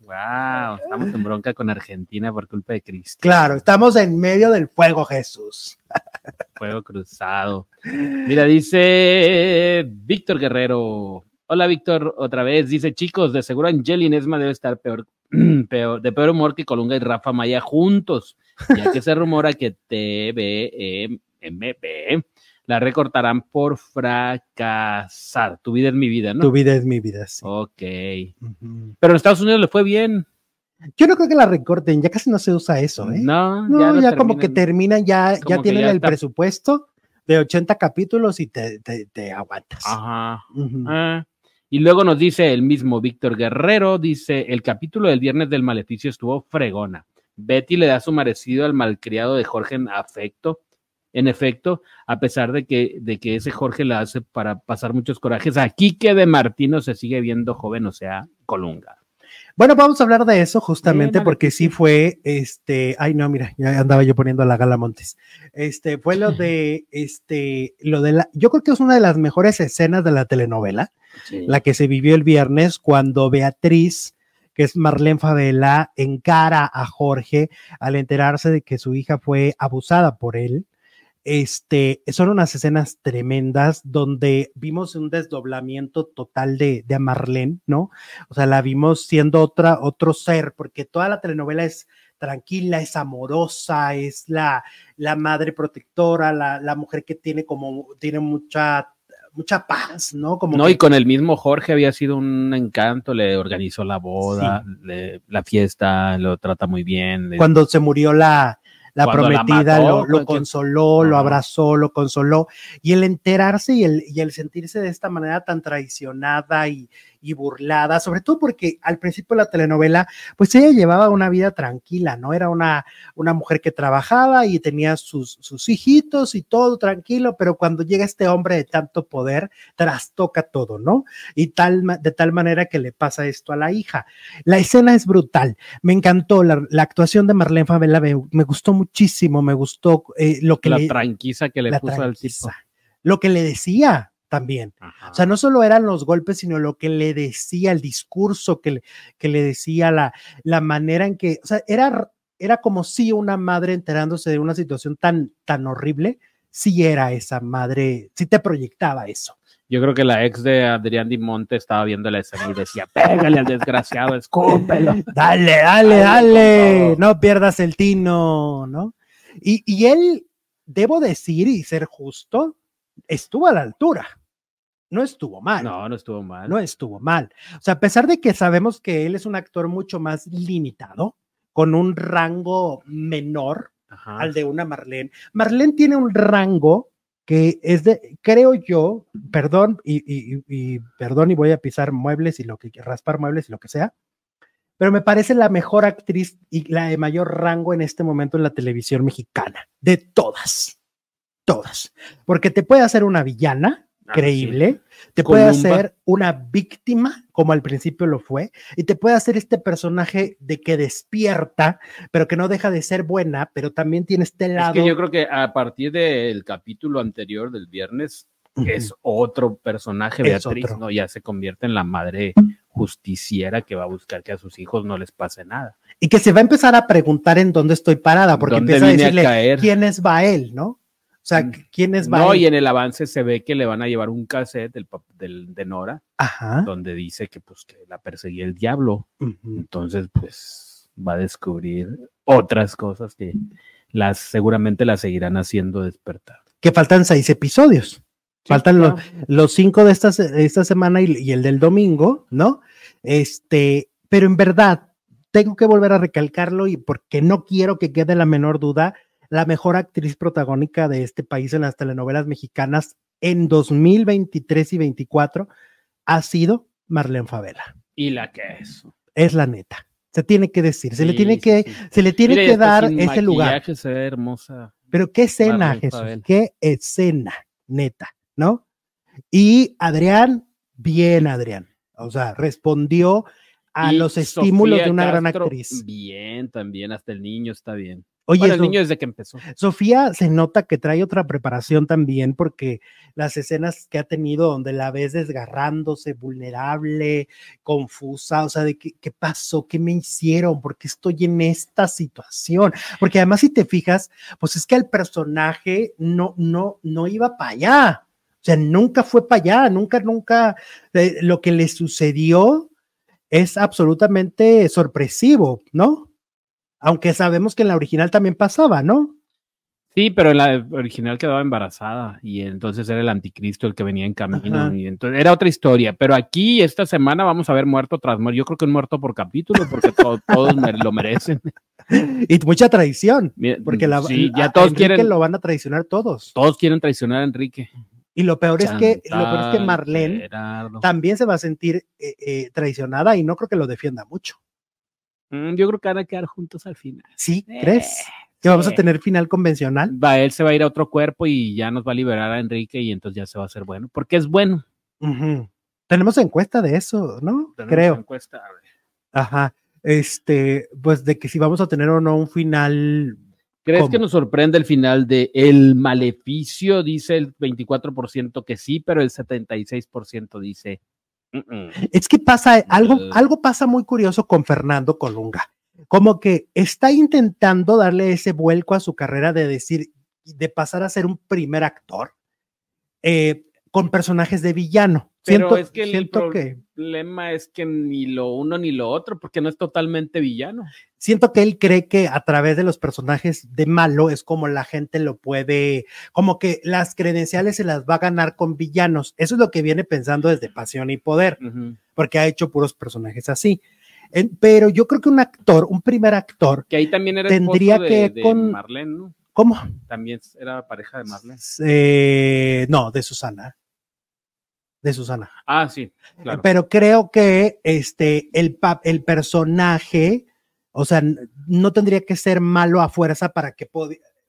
wow, estamos en bronca con Argentina por culpa de Cristian. Claro, estamos en medio del fuego, Jesús. Fuego cruzado. Mira, dice Víctor Guerrero. Hola, Víctor, otra vez. Dice, chicos, de seguro Angelina Esma debe estar peor, peor, de peor humor que Colunga y Rafa Maya juntos, ya que se rumora que TVMB la recortarán por fracasar. Tu vida es mi vida, ¿no? Tu vida es mi vida, sí. Ok. Pero en Estados Unidos le fue bien. Yo no creo que la recorten, ya casi no se usa eso, ¿eh? No, No, ya, lo como que terminan. ya, ya tienen ya el está- presupuesto de 80 capítulos y te, te, te aguantas. Ajá. Ah, Y luego nos dice el mismo Víctor Guerrero, dice, el capítulo del viernes del maleficio estuvo fregona. Betty le da su merecido al malcriado de Jorge en afecto. En efecto, a pesar de que, de que ese Jorge la hace para pasar muchos corajes, aquí que de Martino se sigue viendo joven, o sea, Colunga. Bueno, vamos a hablar de eso justamente Sí, porque sí fue, este, ay no, mira, ya andaba yo poniendo a la Gala Montes. Este, fue lo de, este, lo de la, yo creo que es una de las mejores escenas de la telenovela, la que se vivió el viernes cuando Beatriz, que es Marlene Favela, encara a Jorge al enterarse de que su hija fue abusada por él. Este, son unas escenas tremendas donde vimos un desdoblamiento total de, de Marlene, ¿no? O sea, la vimos siendo otra, otro ser, porque toda la telenovela es tranquila, es amorosa, es la, la madre protectora, la, la mujer que tiene como, tiene mucha, mucha paz, ¿no? Como No, que- y con el mismo Jorge había sido un encanto, le organizó la boda, le- la fiesta, lo trata muy bien. le- cuando se murió la, la Cuando la prometida, mató, lo, consoló, lo abrazó, lo consoló. Y el enterarse y el, y el sentirse de esta manera tan traicionada y, y burlada, sobre todo porque al principio de la telenovela, pues ella llevaba una vida tranquila, ¿no? Era una, una mujer que trabajaba y tenía sus, sus hijitos y todo tranquilo, pero cuando llega este hombre de tanto poder, trastoca todo, ¿no? Y tal, de tal manera que le pasa esto a la hija. La escena es brutal. Me encantó la, la actuación de Marlene Favela, me, me gustó muchísimo, me gustó eh, lo que la le, tranquiza que le puso al tipo. lo que le decía también. Ajá. O sea, no solo eran los golpes, sino lo que le decía, el discurso que le, que le decía, la, la manera en que, o sea, era, era como si una madre enterándose de una situación tan, tan horrible, sí era esa madre, sí te proyectaba eso. Yo creo que la ex de Adrián Di Monte estaba viendo la escena y decía, pégale al desgraciado, escúpelo. Dale, dale, dale, no pierdas el tino, ¿no? Y, y él, debo decir y ser justo, estuvo a la altura, no estuvo mal. No, no estuvo mal. no estuvo mal. O sea, a pesar de que sabemos que él es un actor mucho más limitado, con un rango menor Ajá. al de una Marlene. Marlene tiene un rango que es de, creo yo, perdón, y, y- y- y perdón, y voy a pisar muebles y lo que raspar muebles y lo que sea, pero me parece la mejor actriz y la de mayor rango en este momento en la televisión mexicana, de todas, todas, porque te puede hacer una villana Ah, creíble, te puede Columba. hacer una víctima, como al principio lo fue, y te puede hacer este personaje de que despierta, pero que no deja de ser buena, pero también tiene este Es lado. que yo creo que a partir del capítulo anterior del viernes Ujú. es otro personaje, Es Beatriz, otro. ¿no? Ya se convierte en la madre justiciera que va a buscar que a sus hijos no les pase nada. y que se va a empezar a preguntar en dónde estoy parada, porque ¿Dónde empieza a decirle quién es Bael, ¿no? O sea, Mm. quién es No, y en el avance se ve que le van a llevar un cassette del, del- de Nora, Ajá. donde dice que pues que la perseguía el diablo. Entonces, pues va a descubrir otras cosas que las seguramente las seguirán haciendo despertar. Que faltan seis episodios. Faltan claro. los, los cinco de esta, esta semana y, y el del domingo, ¿no? Este, pero en verdad, tengo que volver a recalcarlo y porque no quiero que quede la menor duda, la mejor actriz protagónica de este país en las telenovelas mexicanas en 2023 y 24 ha sido Marlene Favela. Y la que es. Es la neta. Se tiene que decir, se le tiene sí, que, sí. se le tiene Mira, que dar ese lugar. maquillaje se ve hermosa. Pero qué escena, Marlene Jesús, Favela. qué escena, neta, ¿no? Y Adrián, bien Adrián, o sea, respondió a Y los estímulos Sofía de una gran actriz. Bien, también, hasta el niño está bien. Oye, bueno, el niño desde que empezó. Sofía se nota que trae otra preparación también porque las escenas que ha tenido donde la ves desgarrándose, vulnerable, confusa, o sea, de qué, qué pasó, qué me hicieron, por qué estoy en esta situación. Porque además si te fijas, pues es que el personaje no, no, no iba para allá. O sea, nunca fue para allá, nunca, nunca, eh, lo que le sucedió es absolutamente sorpresivo, ¿no? Aunque sabemos que en la original también pasaba, ¿no? Sí, pero la original quedaba embarazada y entonces era el anticristo el que venía en camino Ajá. y entonces era otra historia. Pero aquí esta semana vamos a ver muerto tras muerto. Yo creo que un muerto por capítulo porque to- todos me- lo merecen. Y mucha traición, porque la, sí, a ya todos Enrique quieren, lo van a traicionar todos. todos quieren traicionar a Enrique. Y lo peor es que, lo peor es que Marlene Gerardo. también se va a sentir eh, eh, traicionada y no creo que lo defienda mucho. Mm, Yo creo que van a quedar juntos al final. ¿Sí? Eh, ¿Crees? ¿Que vamos a tener final convencional? Va, él se va a ir a otro cuerpo y ya nos va a liberar a Enrique y entonces ya se va a hacer bueno. Porque es bueno. Tenemos encuesta de eso, ¿no? Tenemos Creo. encuesta, a ver. Ajá. Este, pues de que si vamos a tener o no un final. ¿Crees ¿Cómo? que nos sorprende el final de El Maleficio? Dice el 24% que sí, pero el 76% dice. Es que pasa algo, Eh. algo pasa muy curioso con Fernando Colunga. Como que está intentando darle ese vuelco a su carrera de decir, de pasar a ser un primer actor eh, con personajes de villano. Pero Siento, es que el que problema es que ni lo uno ni lo otro, porque no es totalmente villano. siento que él cree que a través de los personajes de malo es como la gente lo puede, como que las credenciales se las va a ganar con villanos. Eso es lo que viene pensando desde Pasión y Poder, porque ha hecho puros personajes así. En- pero yo creo que un actor, un primer actor, Que ahí también era Tendría de, que de con- Marlene, ¿no? ¿cómo? También era pareja de Marlene. Eh, no, de Susana. De Susana. Ah, sí, claro. Pero creo que este, el, el personaje, o sea, no tendría que ser malo a fuerza para que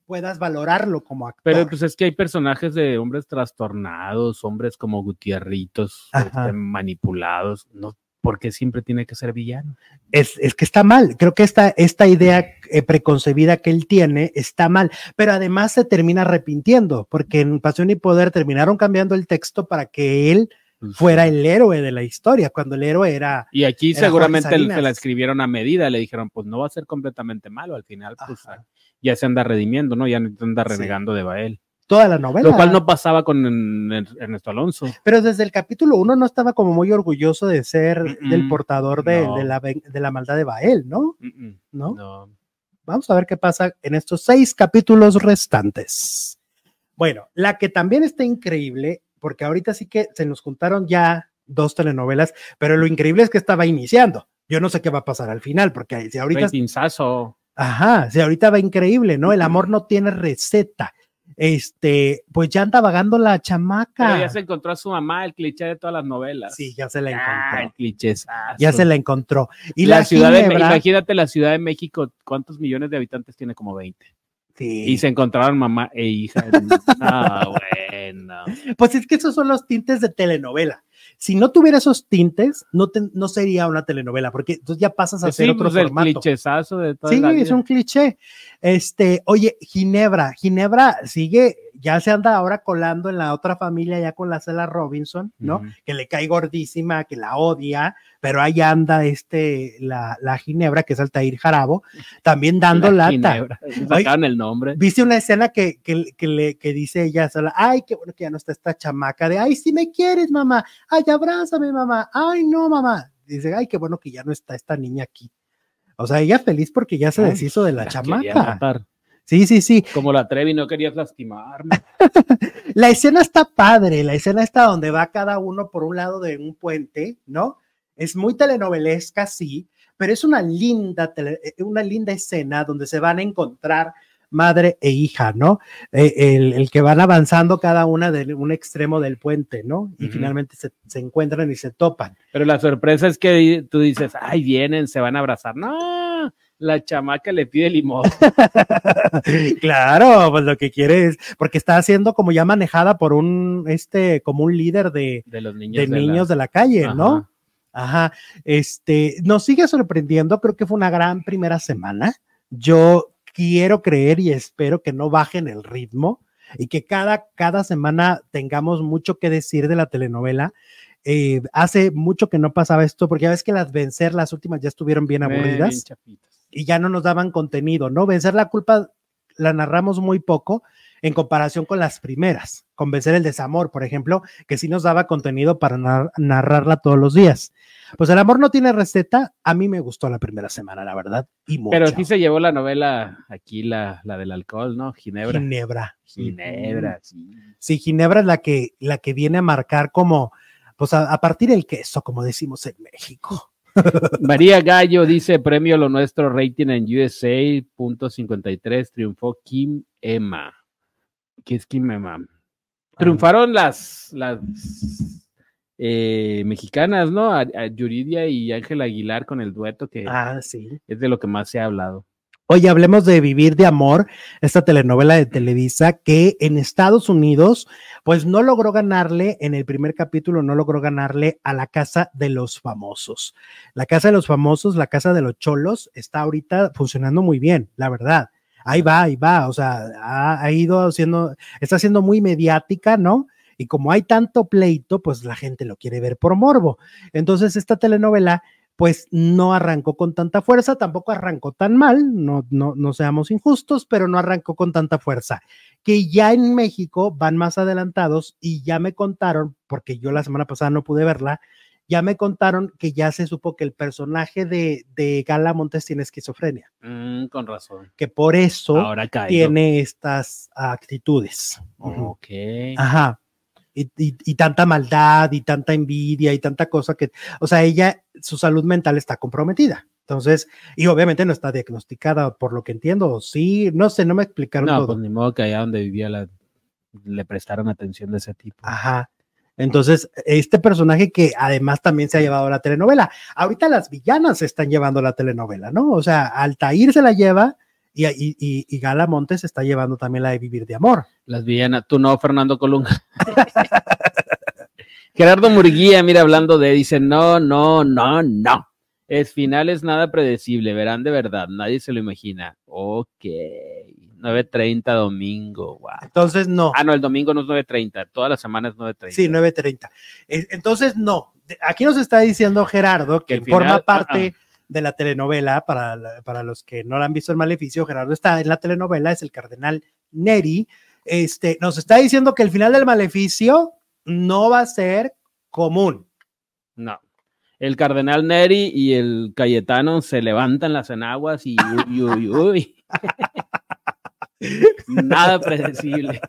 puedas valorarlo como actor. Pero pues es que hay personajes de hombres trastornados, hombres como Gutierritos, este, manipulados, no, porque siempre tiene que ser villano. es, es que está mal. Creo que esta, esta idea eh, preconcebida que él tiene está mal, pero además se termina arrepintiendo, porque en Pasión y Poder terminaron cambiando el texto para que él Pues, fuera el héroe de la historia, cuando el héroe era... Y aquí Era seguramente el- se la escribieron a medida, le dijeron, pues no va a ser completamente malo, al final pues Ajá. ya se anda redimiendo, ¿no? Ya no anda Sí. renegando de Bael. Toda la novela. Lo cual no pasaba con Ernesto Alonso. Pero desde el capítulo uno no estaba como muy orgulloso de ser Mm, del mm, portador de, no. de la, ven- de la maldad de Bael, ¿no? Mm, ¿no? no. Vamos a ver qué pasa en estos seis capítulos restantes. Bueno, la que también está increíble, porque ahorita sí que se nos juntaron ya dos telenovelas, pero lo increíble es que estaba iniciando. Yo no sé qué va a pasar al final, porque si ahorita, Ratingsazo. ajá, si ahorita va increíble, ¿no? El amor no tiene receta. Este, pues ya anda vagando la chamaca. Pero ya se encontró a su mamá, el cliché de todas las novelas. Sí, ya se la Ah, el encontró. cliché. ya se la encontró. Y la, la, ciudad de Ginebra- imagínate la Ciudad de México, ¿cuántos millones de habitantes tiene? Como 20. Sí. Y se encontraron mamá e hija. ah, bueno. Pues es que esos son los tintes de telenovela. Si no tuviera esos tintes, no, te- no sería una telenovela, porque entonces ya pasas a Pues sí, otro pues el formato. clichezazo de toda Sí, la es un cliché. Este, oye, Ginebra, Ginebra sigue, ya se anda ahora colando en la otra familia, ya con la Cela Robinson, ¿no? Que le cae gordísima, que la odia, pero ahí anda este, la, la Ginebra, que es Altair Jarabo, también dando La lata. Ginebra. Sacaron el nombre. ¿Viste una escena que, que, que le, que dice ella sola, ay, qué bueno que ya no está esta chamaca de, ay, si me quieres, mamá, ay, abrázame, mamá, ay, no, mamá. Dice, ay, qué bueno que ya no está esta niña aquí. O sea, ella feliz porque ya se Ay, deshizo de la, La chamaca. Sí, sí, sí. Como la Trevi, no querías lastimarme. La escena está padre, la escena está donde va cada uno por un lado de un puente, ¿no? Es muy telenovelesca, sí, pero es una linda, tele- eh, una linda escena donde se van a encontrar madre e hija, ¿no? Eh, el, el que van avanzando cada una de un extremo del puente, ¿no? Y finalmente se, se encuentran y se topan. Pero la sorpresa es que tú dices, ay, vienen, se van a abrazar. No, la chamaca le pide limón. claro, pues lo que quiere es, porque está siendo como ya manejada por un, este, como un líder de, De los niños. de niños de la calle, ¿no? Ajá. Este, nos sigue sorprendiendo, creo que fue una gran primera semana. Yo quiero creer y espero que no bajen el ritmo y que cada, cada semana tengamos mucho que decir de la telenovela. Eh, hace mucho que no pasaba esto, porque ya ves que las vencer, las últimas ya estuvieron bien bien aburridas chapitas. Y ya no nos daban contenido, ¿no? Vencer la culpa la narramos muy poco. en comparación con las primeras. Convencer el desamor, por ejemplo, que sí nos daba contenido para nar- narrarla todos los días. Pues el amor no tiene receta. A mí me gustó la primera semana, la verdad. Y mucho. Pero sí se llevó la novela aquí, la, la del alcohol, ¿no? Ginebra. Ginebra. Ginebra, sí. Sí, Ginebra es la que, la que viene a marcar como, pues a, a partir del queso, como decimos en México. María Gallo dice premio lo nuestro rating en USA, punto 53, triunfó Kim Emma. ¿Qué es Kim Emma? Triunfaron las, las eh, mexicanas, ¿no? A, a Yuridia y Ángel Aguilar con el dueto que Ah, sí. es de lo que más se ha hablado. Oye, hablemos de Vivir de Amor, esta telenovela de Televisa que en Estados Unidos, pues no logró ganarle, en el primer capítulo no logró ganarle a la Casa de los Famosos. La Casa de los Famosos, la Casa de los Cholos, está ahorita funcionando muy bien, la verdad. Ahí va, ahí va, o sea, ha, ha ido haciendo, está siendo muy mediática, ¿no? Y como hay tanto pleito, pues la gente lo quiere ver por morbo. Entonces, esta telenovela pues no arrancó con tanta fuerza, tampoco arrancó tan mal, no, no, no seamos injustos, pero no arrancó con tanta fuerza. Que ya en México van más adelantados y ya me contaron, porque yo la semana pasada no pude verla, ya me contaron que ya se supo que el personaje de, de Gala Montes tiene esquizofrenia, Mm, con razón. que por eso Ahora tiene estas actitudes. Ok. Ajá. Y, y- y tanta maldad y tanta envidia y tanta cosa que, o sea, ella, su salud mental está comprometida. Entonces, y obviamente no está diagnosticada, por lo que entiendo, sí, no sé, no me explicaron No, todo. pues ni modo que allá donde vivía la, le prestaron atención de ese tipo. Ajá. Entonces, este personaje que además también se ha llevado la telenovela. Ahorita las villanas se están llevando la telenovela, ¿no? O sea, Altair se la lleva y, y, y- Gala Montes está llevando también la de Vivir de Amor. Las villanas, tú no, Fernando Colunga. Gerardo Murguía, mira, hablando de, dice, no, no, no, no. Es final es nada predecible, verán de verdad, nadie se lo imagina. Ok, 9.30 domingo, wow. Entonces, no. Ah, no, el domingo no es 9.30, toda la semana es 9.30. Sí, 9.30. Eh, Entonces, no. Aquí nos está diciendo Gerardo, que final- forma parte de la telenovela, para, la- para los que no la han visto el maleficio, Gerardo está en la telenovela, es el cardenal Neri. Este, nos está diciendo que el final del maleficio no va a ser común. No. El cardenal Neri y el Cayetano se levantan las enaguas y uy, uy, uy. Nada predecible.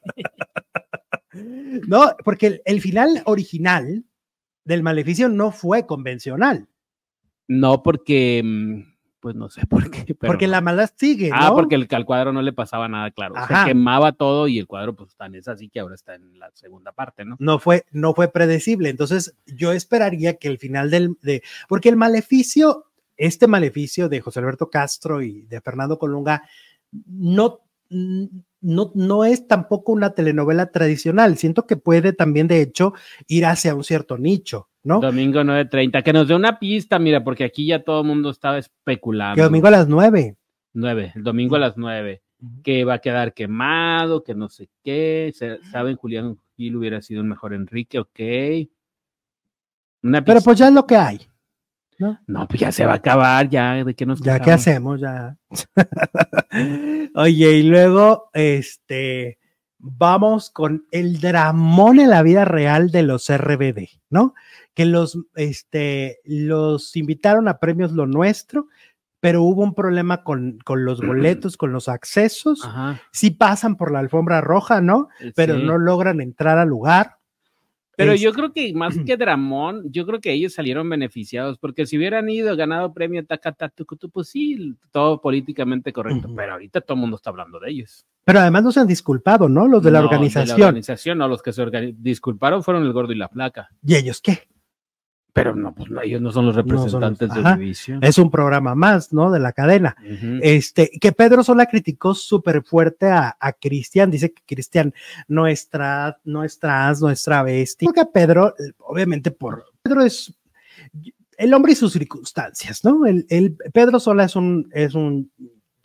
No, porque el, el final original del maleficio no fue convencional, No, porque, mm, pues no sé por qué. pero porque la maldad sigue. Ah, ¿no? porque el, al cuadro no le pasaba nada, claro. Ajá. Se quemaba todo y el cuadro, pues tan es así que ahora está en la segunda parte, ¿no? no fue, no fue predecible. Entonces, yo esperaría que el final del, de, porque el maleficio, este maleficio de José Alberto Castro y de Fernando Colunga, no, no, no es tampoco una telenovela tradicional. Siento que puede también, de hecho, ir hacia un cierto nicho, ¿no? Domingo 9.30. Que nos dé una pista, mira, porque aquí ya todo el mundo estaba especulando. Que domingo a las nueve. 9, el domingo a las 9. Que va a quedar quemado, que no sé qué. Saben, Julián Gil hubiera sido un mejor Enrique, ok. Una Pero pues ya es lo que hay. ¿no? No, pues ya se va a acabar, ya. ¿De qué nos Ya, ¿qué hacemos? Ya. Oye, y luego, este, vamos con el dramón en la vida real de los RBD, ¿no? Que los, este, los invitaron a premios Lo Nuestro, pero hubo un problema con, con los boletos, con los accesos. Ajá. Sí pasan por la alfombra roja, ¿no? Pero sí. no logran entrar al lugar. Pero Es- yo creo que más que Dramón, yo creo que ellos salieron beneficiados, porque si hubieran ido, ganado premio, taca, ta, tucu, tu, pues sí, todo políticamente correcto, pero ahorita todo el mundo está hablando de ellos. Pero además no se han disculpado, ¿no? Los de la No, organización. De la organización, no, los que se disculparon fueron el gordo y la flaca, ¿Y ellos qué? Pero no, pues no, ellos no son los No son los- representantes de ajá. Univision. Es un programa más, ¿no? De la cadena. Este, que Pedro Sola criticó súper fuerte a, a Cristian, dice que Cristian no es, tra- no es trans, no es travesti. Creo que a Pedro, obviamente por, Pedro es el hombre y sus circunstancias, ¿no? El, el- Pedro Sola es un, es un,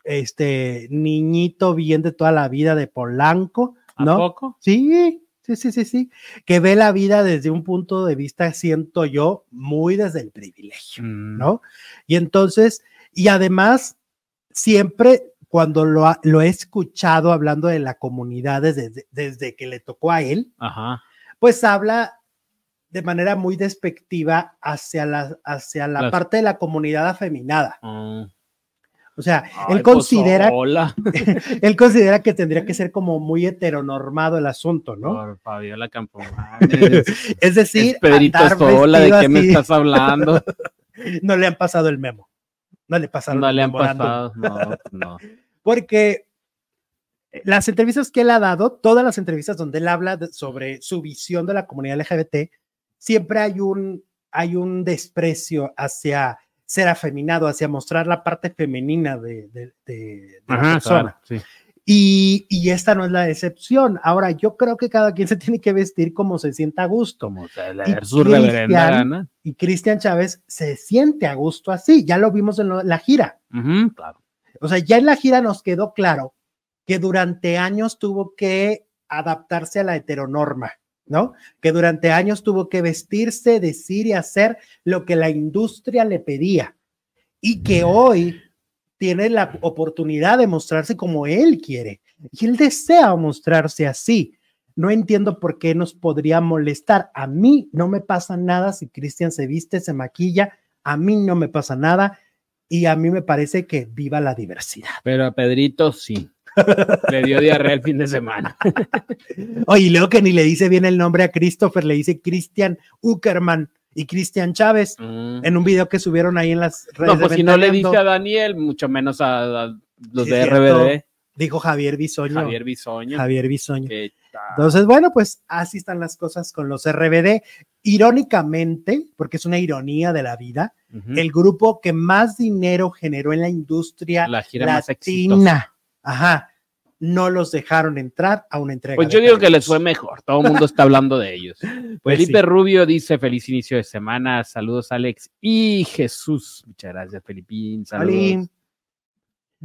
este, niñito bien de toda la vida de Polanco, ¿A ¿no? poco? Sí, sí, sí, sí, sí, que ve la vida desde un punto de vista, siento yo, muy desde el privilegio. Mm. ¿no? Y entonces, y además, siempre cuando lo, ha- lo he escuchado hablando de la comunidad desde, desde que le tocó a él, Ajá. pues habla de manera muy despectiva hacia la, hacia la Las- parte de la comunidad afeminada. Ah. O sea, Ay, él pues, considera, él considera que tendría que ser como muy heteronormado el asunto, ¿no? Por Fabiola Campomanes. Es decir, Es Pedrito Sola, ¿de qué me estás hablando? No le han pasado el memo. No le pasaron No le han pasado. No, no. Porque las entrevistas que él ha dado, todas las entrevistas donde él habla de- sobre su visión de la comunidad LGBT, siempre hay un, hay un desprecio hacia ser afeminado, hacia mostrar la parte femenina de, de- de- de la persona. claro, sí. Y, y esta no es la excepción. Ahora, yo creo que cada quien se tiene que vestir como se sienta a gusto. Como Y Cristian-. Y Cristian Chávez se siente a gusto así. Ya lo vimos en lo- la gira. Claro. O sea, ya en la gira nos quedó claro que durante años tuvo que adaptarse a la heteronorma, ¿no? Que durante años tuvo que vestirse, decir y hacer lo que la industria le pedía. Y que hoy tiene la oportunidad de mostrarse como él quiere. Y él desea mostrarse así. No entiendo por qué nos podría molestar. A mí no me pasa nada si Cristian se viste, se maquilla. A mí no me pasa nada. Y a mí me parece que viva la diversidad. Pero a Pedrito sí. Le dio diarrea el fin de semana. Oye, y luego que ni le dice bien el nombre a Christopher, le dice Cristian Uckerman y Cristian Chávez Mm. en un video que subieron ahí en las redes. No, de pues si no le dice a Daniel, mucho menos a, a los Sí, de RBD. Dijo Javier Bisoño. Javier Bisoño. Javier Bisoño. Entonces, bueno, pues así están las cosas con los RBD. Irónicamente, porque es una ironía de la vida, el grupo que más dinero generó en la industria la gira más exitosa. latina, ajá, no los dejaron entrar a una entrega. Pues yo digo que les fue mejor. Todo el mundo está hablando de ellos. Pues Felipe sí. Rubio dice feliz inicio de semana. Saludos, Alex y Jesús. Muchas gracias, Felipín. Saludos.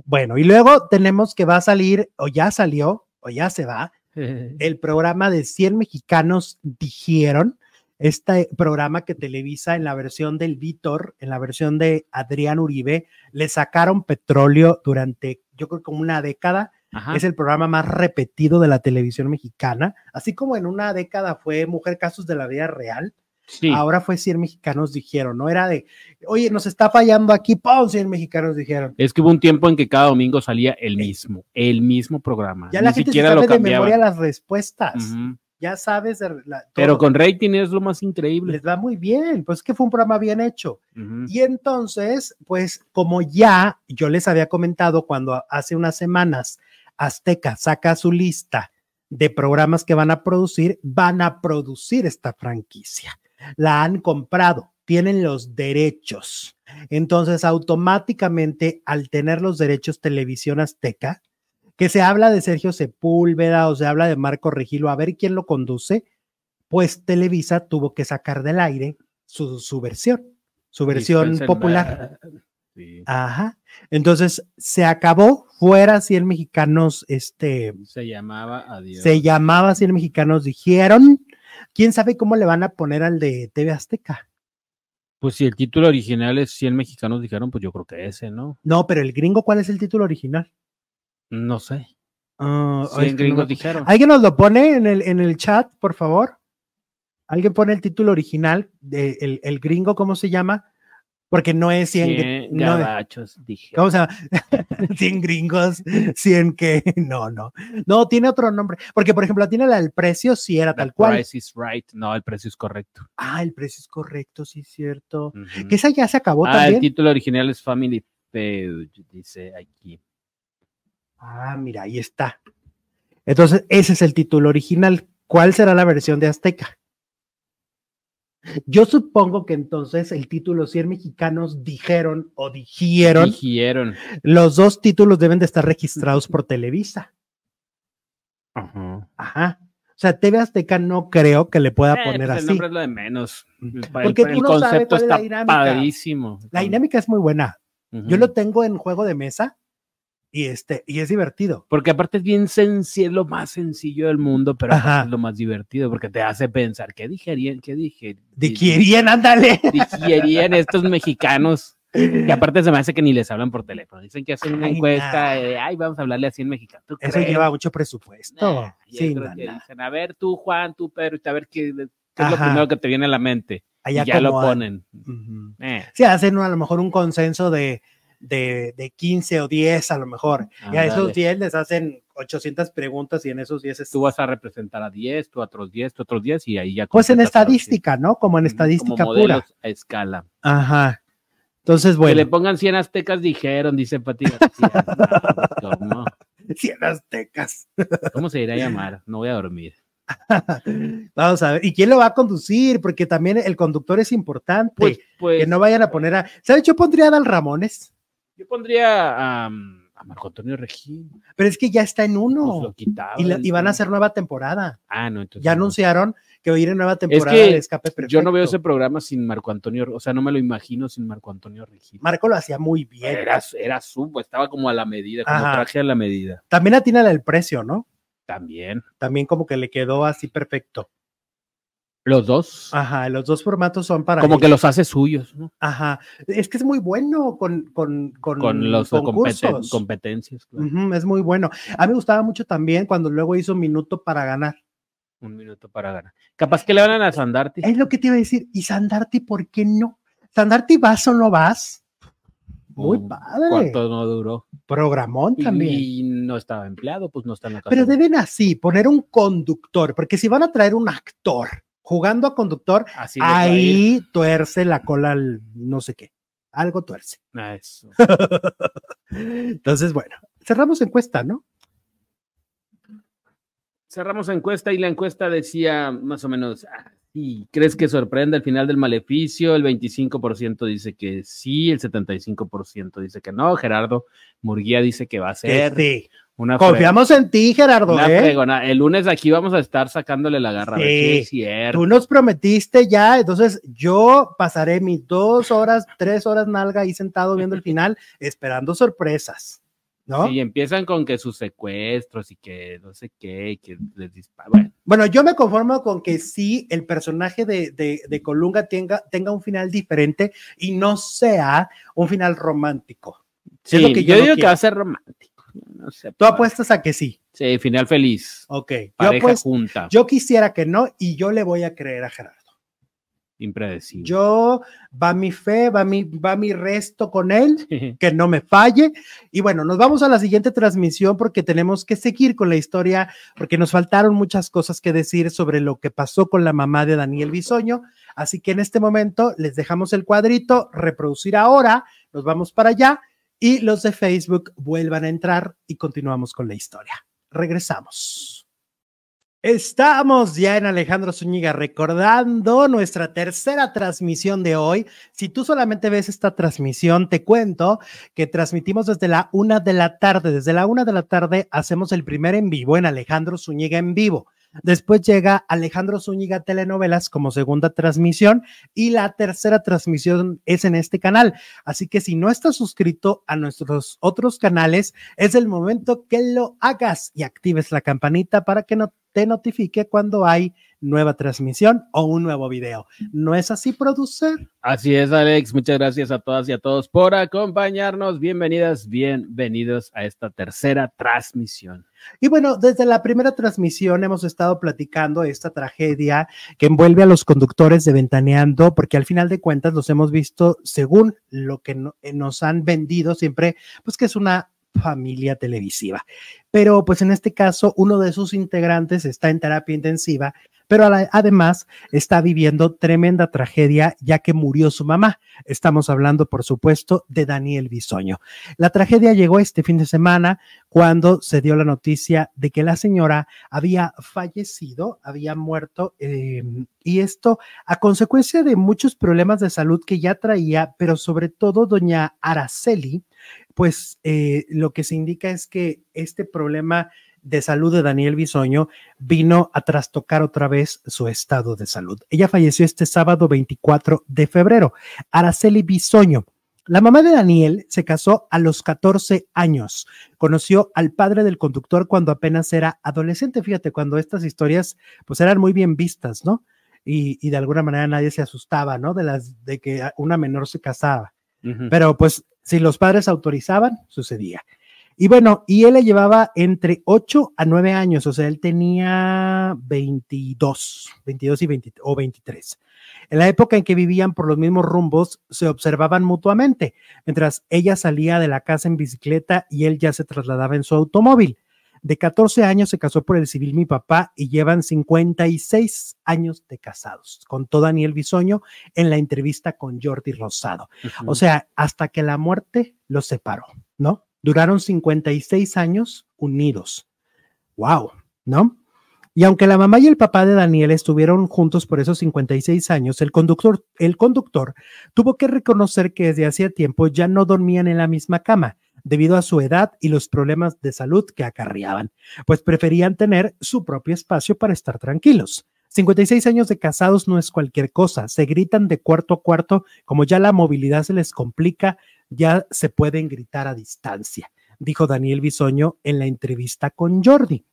Bueno, y luego tenemos que va a salir, o ya salió, o ya se va, el programa de 100 mexicanos dijeron, este programa que televisa en la versión del Víctor, en la versión de Adrián Uribe, le sacaron petróleo durante, yo creo, como una década. Ajá. Es el programa más repetido de la televisión mexicana, así como en una década fue Mujer Casos de la Vida Real. Sí. Ahora fue 100 mexicanos dijeron, no era de, oye, nos está fallando aquí, ¡pum! 100 mexicanos dijeron. Es que hubo un tiempo en que cada domingo salía el mismo, el mismo programa. Ya Ni la gente se siquiera sabe lo de memoria las respuestas. Ya sabes, la- Pero con rating es lo más increíble. les va muy bien, pues que fue un programa bien hecho. Y entonces, pues como ya yo les había comentado cuando hace unas semanas Azteca saca su lista de programas que van a producir, van a producir esta franquicia. La han comprado, tienen los derechos. Entonces, automáticamente, al tener los derechos Televisión Azteca, que se habla de Sergio Sepúlveda o se habla de Marco Regilo, a ver quién lo conduce, pues Televisa tuvo que sacar del aire su, su versión, su versión popular. sí. Ajá. Entonces se acabó, fuera 100 mexicanos, este, Se llamaba Adiós. se llamaba 100 mexicanos, dijeron. ¿Quién sabe cómo le van a poner al de TV Azteca? Pues si el título original es 100 mexicanos dijeron, pues yo creo que ese, ¿no? No, pero el gringo, ¿cuál es el título original? No sé. 100 es que no gringos me- dijeron. ¿Alguien nos lo pone en el, en el chat, por favor? ¿Alguien pone el título original de el, el gringo, cómo se llama? Porque no es 100, 100 gr- no gabachos dijeron. ¿Cómo se llama? 100 gringos, 100 que, no, no, no, tiene otro nombre, porque por ejemplo, tiene la del precio, sí era The tal cual. price is right. No, el precio es correcto. Ah, el precio es correcto, sí es cierto. Que esa ya se acabó Ah, el también. título original es Family Feud, dice aquí. Ah, mira, ahí está. Entonces, ese es el título original. ¿Cuál será la versión de Azteca? Yo supongo que entonces el título 100 mexicanos dijeron o dijeron, Dijeron. los dos títulos deben de estar registrados por Televisa. Ajá. Ajá. O sea, TV Azteca no creo que le pueda Eh, poner pues El así. nombre es lo de menos. El, el- Porque el tú no sabes cuál es la dinámica. padrísimo. La dinámica es muy buena. Yo lo tengo en juego de mesa y este y es divertido. Porque aparte es bien sencillo, es lo más sencillo del mundo, pero es lo más divertido, porque te hace pensar, ¿qué digerían? ¿Qué dije? Quién, ándale. digerían estos mexicanos? Y aparte se me hace que ni les hablan por teléfono. Dicen que hacen una Ay, encuesta nah. de, ay, vamos a hablarle así en mexicano. ¿Tú Eso crees? lleva mucho presupuesto. Nah, Sí, no, que dicen, a ver tú, Juan, tú, Pedro, y a ver qué, qué es lo primero que te viene a la mente. Allá y ya lo ponen. Ujú. Eh, Sí, hacen a lo mejor un consenso de, de, de 15 o 10 a lo mejor. Y a esos 10 les hacen 800 preguntas y en esos 10 es... tú vas a representar a 10, tú a otros 10, tú a otros 10 y ahí ya. Pues en estadística, ¿no? Como en 100. estadística Como pura. a escala. Ajá. Entonces, Que le bueno, pongan 100 aztecas, dijeron, dice Pati García. No, pues, ¿cómo? 100 aztecas. ¿Cómo se irá a llamar? No voy a dormir. Vamos a ver. ¿Y quién lo va a conducir? Porque también el conductor es importante. Pues, pues que no vayan a poner a. ¿Sabes? Yo pondría a Dal Ramones, yo pondría a, a Marco Antonio Regín. pero es que ya está en Pues uno. lo quitaba y, la- del- y van a hacer nueva temporada. Ah, no, entonces. Ya no. anunciaron que va a ir en nueva temporada que de Escape Perfecto. Yo no veo ese programa sin Marco Antonio, o sea, no me lo imagino sin Marco Antonio Regín. Marco lo hacía muy bien. Era, era su, pues, estaba como a la medida, como Ajá. traje a la medida. También atina el precio, ¿no? También. También como que le quedó así perfecto. Los dos. Ajá, los dos formatos son para. como que los hace suyos, ¿no? Ajá. Es que es muy bueno con, con, con, Con los competen- competencias. claro. Es muy bueno. A mí me gustaba mucho también cuando luego hizo Minuto para ganar. Un minuto para ganar. Capaz que le van a Sandarti. Es lo que te iba a decir. ¿Y Sandarti por qué no? ¿Sandarti vas o no vas? Muy Un padre. ¿Cuánto no duró? Programón también. Y no estaba empleado, pues no está en la casa. Pero deben así poner un conductor, porque si van a traer un actor jugando a conductor, Así ahí tuerce la cola al no sé qué. Algo tuerce. Ah, eso. Entonces, bueno, cerramos encuesta, ¿no? Cerramos encuesta y la encuesta decía más o menos, ah, sí, ¿crees que sorprende el final del maleficio? El 25% dice que sí, el 75% dice que no. Gerardo Murguía dice que va a ser sí. Una, Confiamos en ti, Gerardo. una ¿eh? El lunes aquí vamos a estar sacándole la garra. a ver si Sí. es cierto. Tú nos prometiste ya, entonces yo pasaré mis dos horas, tres horas nalga ahí sentado viendo el final, esperando sorpresas, ¿no? Y empiezan con que sus secuestros y que no sé qué, que les disparan. Bueno, Bueno, yo me conformo con que sí el personaje de, de, de Colunga tenga, tenga un final diferente y no sea un final romántico. sí, lo que yo yo, no digo que va a ser romántico. No sé, Tú pues. apuestas a que sí. Sí, final feliz. Ok. Yo, Pareja apuesto- junta. yo quisiera que no y yo le voy a creer a Gerardo. impredecible. Yo va mi fe, va mi, va mi resto con él. que no me falle. Y bueno, nos vamos a la siguiente transmisión porque tenemos que seguir con la historia, porque nos faltaron muchas cosas que decir sobre lo que pasó con la mamá de Daniel Bisoño. Así que en este momento les dejamos el cuadrito, reproducir ahora, nos vamos para allá y los de Facebook vuelvan a entrar y continuamos con la historia. Regresamos. Estamos ya en Alejandro Zúñiga recordando nuestra tercera transmisión de hoy. Si tú solamente ves esta transmisión, te cuento que transmitimos desde la una de la tarde. Desde la una de la tarde hacemos el primer en vivo en Alejandro Zúñiga en vivo. Después llega Alejandro Zúñiga Telenovelas como segunda transmisión y la tercera transmisión es en este canal. Así que si no estás suscrito a nuestros otros canales, es el momento que lo hagas y actives la campanita para que no te notifique cuando hay nueva transmisión o un nuevo video. ¿No es así, producer? Así es, Alex. Muchas gracias a todas y a todos por acompañarnos. Bienvenidas, bienvenidos a esta tercera transmisión. Y bueno, desde la primera transmisión hemos estado platicando esta tragedia que envuelve a los conductores de Ventaneando, porque al final de cuentas los hemos visto según lo que no- eh, nos han vendido siempre, pues que es una familia televisiva. Pero pues en este caso uno de sus integrantes está en terapia intensiva, pero además está viviendo tremenda tragedia ya que murió su mamá. Estamos hablando, por supuesto, de Daniel Bisoño. La tragedia llegó este fin de semana cuando se dio la noticia de que la señora había fallecido, había muerto, eh, y esto a consecuencia de muchos problemas de salud que ya traía, pero sobre todo doña Araceli, pues eh, lo que se indica es que este problema de salud de Daniel Bisoño vino a trastocar otra vez su estado de salud. Ella falleció este sábado 24 de febrero. Araceli Bisoño. La mamá de Daniel se casó a los 14 años. Conoció al padre del conductor cuando apenas era adolescente. Fíjate, cuando estas historias pues eran muy bien vistas, ¿no? Y, y de alguna manera nadie se asustaba, ¿no? De las de que una menor se casaba. Pero pues si los padres autorizaban, sucedía. Y bueno, y él le llevaba entre 8 a 9 años, o sea, él tenía 22, 22 y 20, o 23. En la época en que vivían por los mismos rumbos, se observaban mutuamente, mientras ella salía de la casa en bicicleta y él ya se trasladaba en su automóvil. De 14 años se casó por el civil mi papá y llevan 56 años de casados, contó Daniel Bisoño en la entrevista con Jordi Rosado. O sea, hasta que la muerte los separó, ¿no? Duraron 56 años unidos. ¡Wow! ¿No? Y aunque la mamá y el papá de Daniel estuvieron juntos por esos 56 años, el conductor, el conductor tuvo que reconocer que desde hacía tiempo ya no dormían en la misma cama debido a su edad y los problemas de salud que acarreaban, pues preferían tener su propio espacio para estar tranquilos. 56 años de casados no es cualquier cosa, se gritan de cuarto a cuarto, como ya la movilidad se les complica, ya se pueden gritar a distancia, dijo Daniel Bisoño en la entrevista con Jordi.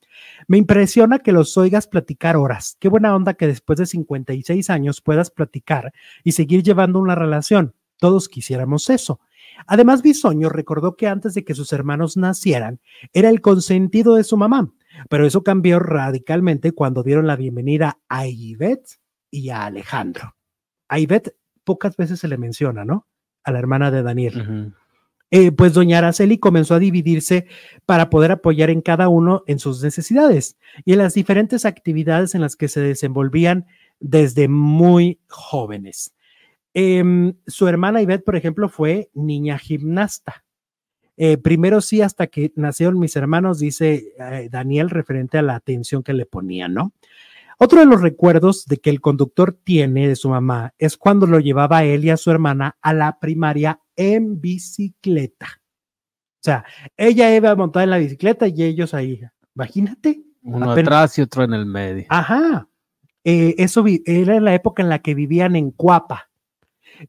Me impresiona que los oigas platicar horas. Qué buena onda que después de 56 años puedas platicar y seguir llevando una relación. Todos quisiéramos eso. Además, Bisoño recordó que antes de que sus hermanos nacieran, era el consentido de su mamá, pero eso cambió radicalmente cuando dieron la bienvenida a Ivette y a Alejandro. A Ivette pocas veces se le menciona, ¿no? A la hermana de Daniel. Eh, pues doña Araceli comenzó a dividirse para poder apoyar en cada uno en sus necesidades y en las diferentes actividades en las que se desenvolvían desde muy jóvenes. Em, su hermana Ivette, por ejemplo, fue niña gimnasta. Eh, primero sí, hasta que nacieron mis hermanos, dice eh, Daniel, referente a la atención que le ponían, ¿no? Otro de los recuerdos de que el conductor tiene de su mamá es cuando lo llevaba a él y a su hermana a la primaria en bicicleta. O sea, ella iba montada en la bicicleta y ellos ahí. Imagínate. Uno Apenas- atrás y otro en el medio. Ajá. Eh, eso vi- era la época en la que vivían en Cuapa.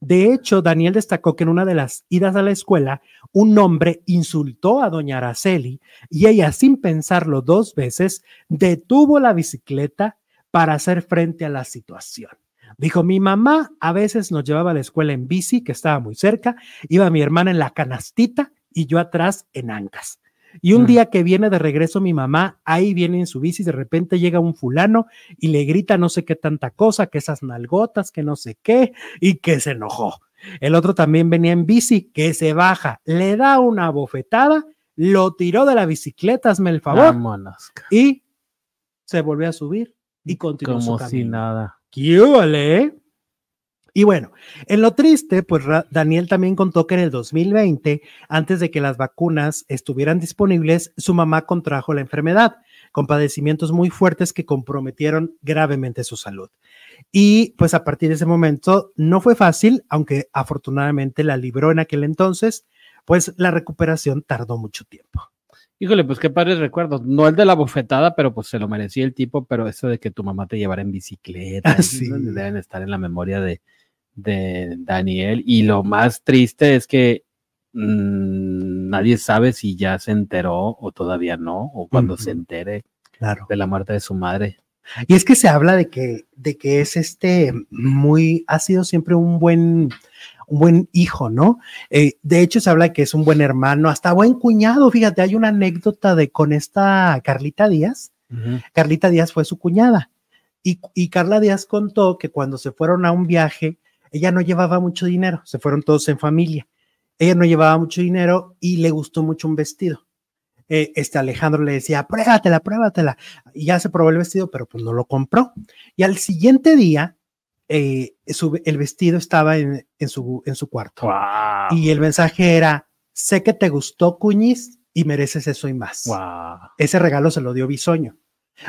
De hecho, Daniel destacó que en una de las idas a la escuela, un hombre insultó a doña Araceli y ella, sin pensarlo dos veces, detuvo la bicicleta para hacer frente a la situación. Dijo, mi mamá a veces nos llevaba a la escuela en bici, que estaba muy cerca, iba mi hermana en la canastita y yo atrás en ancas. Y un Mm. día que viene de regreso mi mamá, ahí viene en su bici, de repente llega un fulano y le grita no sé qué tanta cosa, que esas nalgotas, que no sé qué, y que se enojó. El otro también venía en bici, que se baja, le da una bofetada, lo tiró de la bicicleta, hazme el favor, Vámonos. y se volvió a subir y continuó su si camino. nada. ¡Qué eh? Y bueno, en lo triste, pues Daniel también contó que en el 2020, antes de que las vacunas estuvieran disponibles, su mamá contrajo la enfermedad, con padecimientos muy fuertes que comprometieron gravemente su salud. Y pues a partir de ese momento no fue fácil, aunque afortunadamente la libró en aquel entonces, pues la recuperación tardó mucho tiempo. Híjole, pues qué padres recuerdos. No el de la bofetada, pero pues se lo merecía el tipo, pero eso de que tu mamá te llevara en bicicleta, Ah, sí. deben estar en la memoria de, de Daniel. Y lo más triste es que mm, nadie sabe si ya se enteró o todavía no, o cuando se entere Claro. de la muerte de su madre. Y es que se habla de que, de que es este muy, ha sido siempre un buen, un buen hijo, ¿no? Eh, de hecho, se habla que es un buen hermano, hasta buen cuñado. Fíjate, hay una anécdota de con esta Carlita Díaz. Carlita Díaz fue su cuñada. Y, y Carla Díaz contó que cuando se fueron a un viaje, ella no llevaba mucho dinero, se fueron todos en familia. Ella no llevaba mucho dinero y le gustó mucho un vestido. Eh, este Alejandro le decía, pruébatela, pruébatela. Y ya se probó el vestido, pero pues no lo compró. Y al siguiente día, eh, su- el vestido estaba en, en su, en su cuarto. Wow. Y el mensaje era, sé que te gustó, Cuñiz, y mereces eso y más wow. ese regalo se lo dio Bisoño.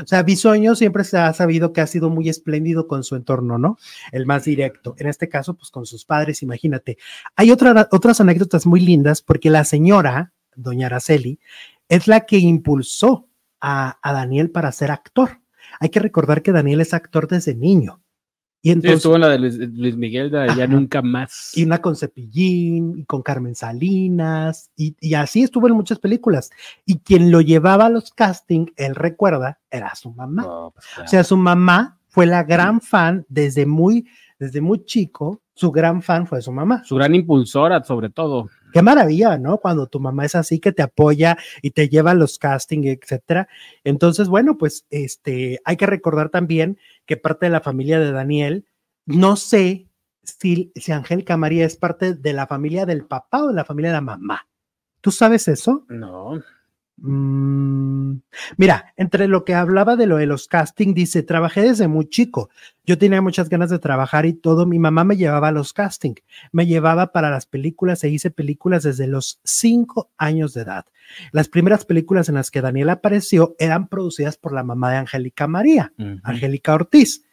O sea, Bisoño siempre se ha sabido que ha sido muy espléndido con su entorno, ¿no? El más directo. En este caso, pues con sus padres, imagínate. Hay otra- otras anécdotas muy lindas porque la señora, doña Araceli, es la que impulsó a, a Daniel para ser actor. Hay que recordar que Daniel es actor desde niño. Y Sí, entonces, estuvo en la de Luis, Luis Miguel, de Ya. Nunca Más. y una con Cepillín, y con Carmen Salinas, y, y así estuvo en muchas películas. Y quien lo llevaba a los castings, él recuerda, era su mamá. Pues, O sea, su mamá fue la gran fan desde muy, desde muy chico su gran fan fue su mamá. Su gran impulsora, sobre todo. Qué maravilla, ¿no? Cuando tu mamá es así, que te apoya y te lleva a los castings, etcétera. Entonces, bueno, pues este, hay que recordar también que parte de la familia de Daniel, no sé si, si Angélica María es parte de la familia del papá o de la familia de la mamá. ¿Tú sabes eso? No. Mm, mira, entre lo que hablaba de lo de los castings, dice, trabajé desde muy chico. Yo tenía muchas ganas de trabajar y todo. Mi mamá me llevaba a los castings, me llevaba para las películas e hice películas desde los cinco años de edad. Las primeras películas en las que Daniel apareció eran producidas por la mamá de Angélica María, Ujú. Angélica Ortiz.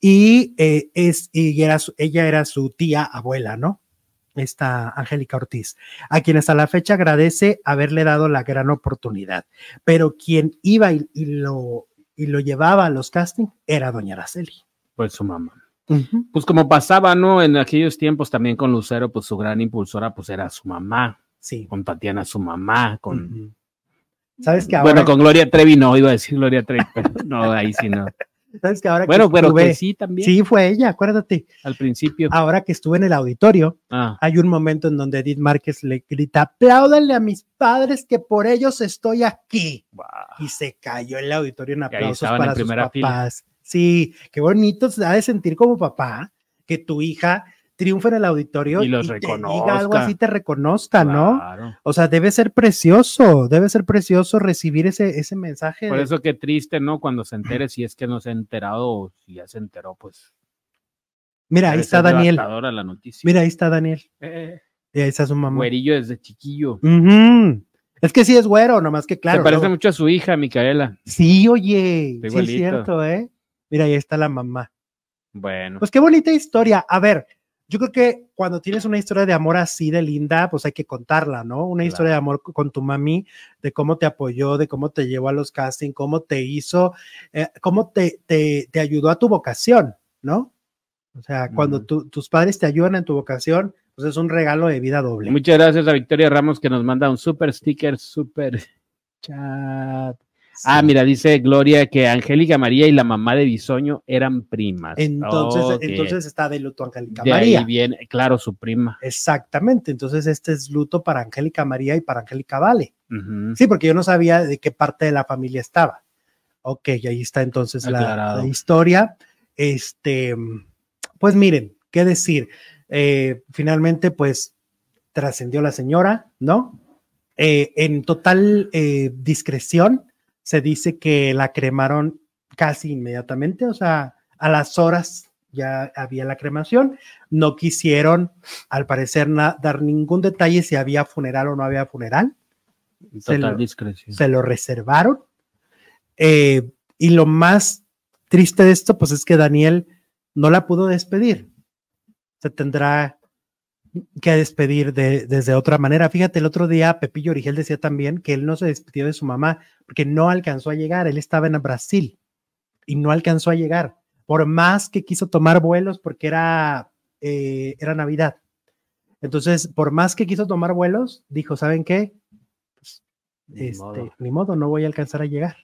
Y, eh, es, y era su- ella era su tía abuela, ¿no? Esta Angélica Ortiz, a quien hasta la fecha agradece haberle dado la gran oportunidad. Pero quien iba y, y lo, y lo llevaba a los castings era doña Araceli. Pues su mamá. Pues como pasaba, ¿no? En aquellos tiempos también con Lucero, pues su gran impulsora, pues era su mamá. Sí. Con Tatiana, su mamá. Con. ¿Sabes que ahora, Bueno, con Gloria Trevi no, iba a decir Gloria Trevi, pero no, ahí sí no. ¿sabes que ahora que Bueno, pero estuve- que sí también. Sí, fue ella, acuérdate. Al principio. Ahora que estuve en el auditorio, Ah, hay un momento en donde Edith Márquez le grita, apláudanle a mis padres que por ellos estoy aquí. Y se cayó el auditorio en aplausos para en sus fila. papás. Sí, qué bonito se ha de sentir como papá que tu hija triunfa en el auditorio Y los te diga reconozca. algo así, te reconozca, ¿no? Claro. O sea, debe ser precioso, debe ser precioso recibir ese, ese mensaje. Por de- eso qué triste, ¿no? Cuando se entere, si es que no se ha enterado o si ya se enteró, pues. Mira, ahí está Daniel. devastadora la noticia. Mira, ahí está Daniel. Eh, Y ahí está su mamá. güerillo desde chiquillo. Es que sí es güero, nomás que claro. se parece mucho a su hija, Micaela. Sí, oye, sí es cierto, ¿eh? Mira, ahí está la mamá. Bueno, Pues qué bonita historia. A ver, yo creo que cuando tienes una historia de amor así de linda, pues hay que contarla, ¿no? Una historia de amor con tu mami, de cómo te apoyó, de cómo te llevó a los castings, cómo te hizo, eh, cómo te, te, te ayudó a tu vocación, ¿no? O sea, cuando tu- tus padres te ayudan en tu vocación, pues es un regalo de vida doble. muchas gracias a Victoria Ramos que nos manda un super sticker, super chat. Ah, mira, dice Gloria que Angélica María y la mamá de Bisoño eran primas. Entonces, entonces está de luto Angélica de María. ahí viene, claro, su prima. Exactamente, entonces este es luto para Angélica María y para Angélica Vale. Sí, porque yo no sabía de qué parte de la familia estaba. Ok, ahí está entonces la historia. Este, pues miren, qué decir. Eh, finalmente, pues trascendió la señora, ¿no? Eh, en total eh, discreción, se dice que la cremaron casi inmediatamente, o sea, a las horas ya había la cremación. No quisieron, al parecer, dar ningún detalle si había funeral o no había funeral se Total lo- discreción. se lo reservaron. Eh, y lo más triste de esto, pues es que Daniel no la pudo despedir. Se tendrá que despedir de, desde otra manera. Fíjate, el otro día Pepillo Origel decía también que él no se despidió de su mamá porque no alcanzó a llegar. Él estaba en Brasil y no alcanzó a llegar. Por más que quiso tomar vuelos porque era, eh, era Navidad. Entonces, por más que quiso tomar vuelos, dijo, ¿saben qué? Ni este, modo. ni modo, no voy a alcanzar a llegar.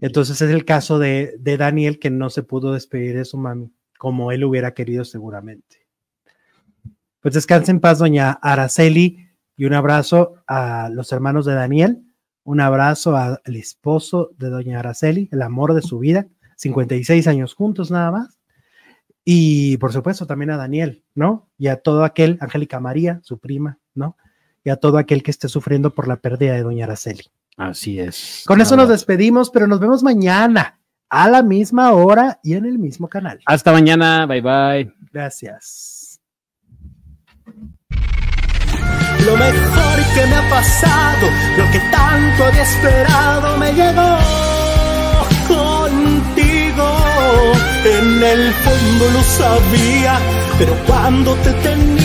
Entonces es el caso de, de Daniel que no se pudo despedir de su mami como él hubiera querido seguramente. Pues descanse en paz, doña Araceli, y un abrazo a los hermanos de Daniel, un abrazo al esposo de doña Araceli, el amor de su vida, 56 años juntos nada más, y por supuesto también a Daniel, ¿no? Y a todo aquel, Angélica María, su prima, ¿no? Y a todo aquel que esté sufriendo por la pérdida de doña Araceli. Así es. Con eso nos despedimos, pero nos vemos mañana a la misma hora y en el mismo canal. Hasta mañana. Bye bye. Gracias. Lo mejor que me ha pasado, lo que tanto había esperado, me llegó contigo. En el fondo lo sabía, pero cuando te tenía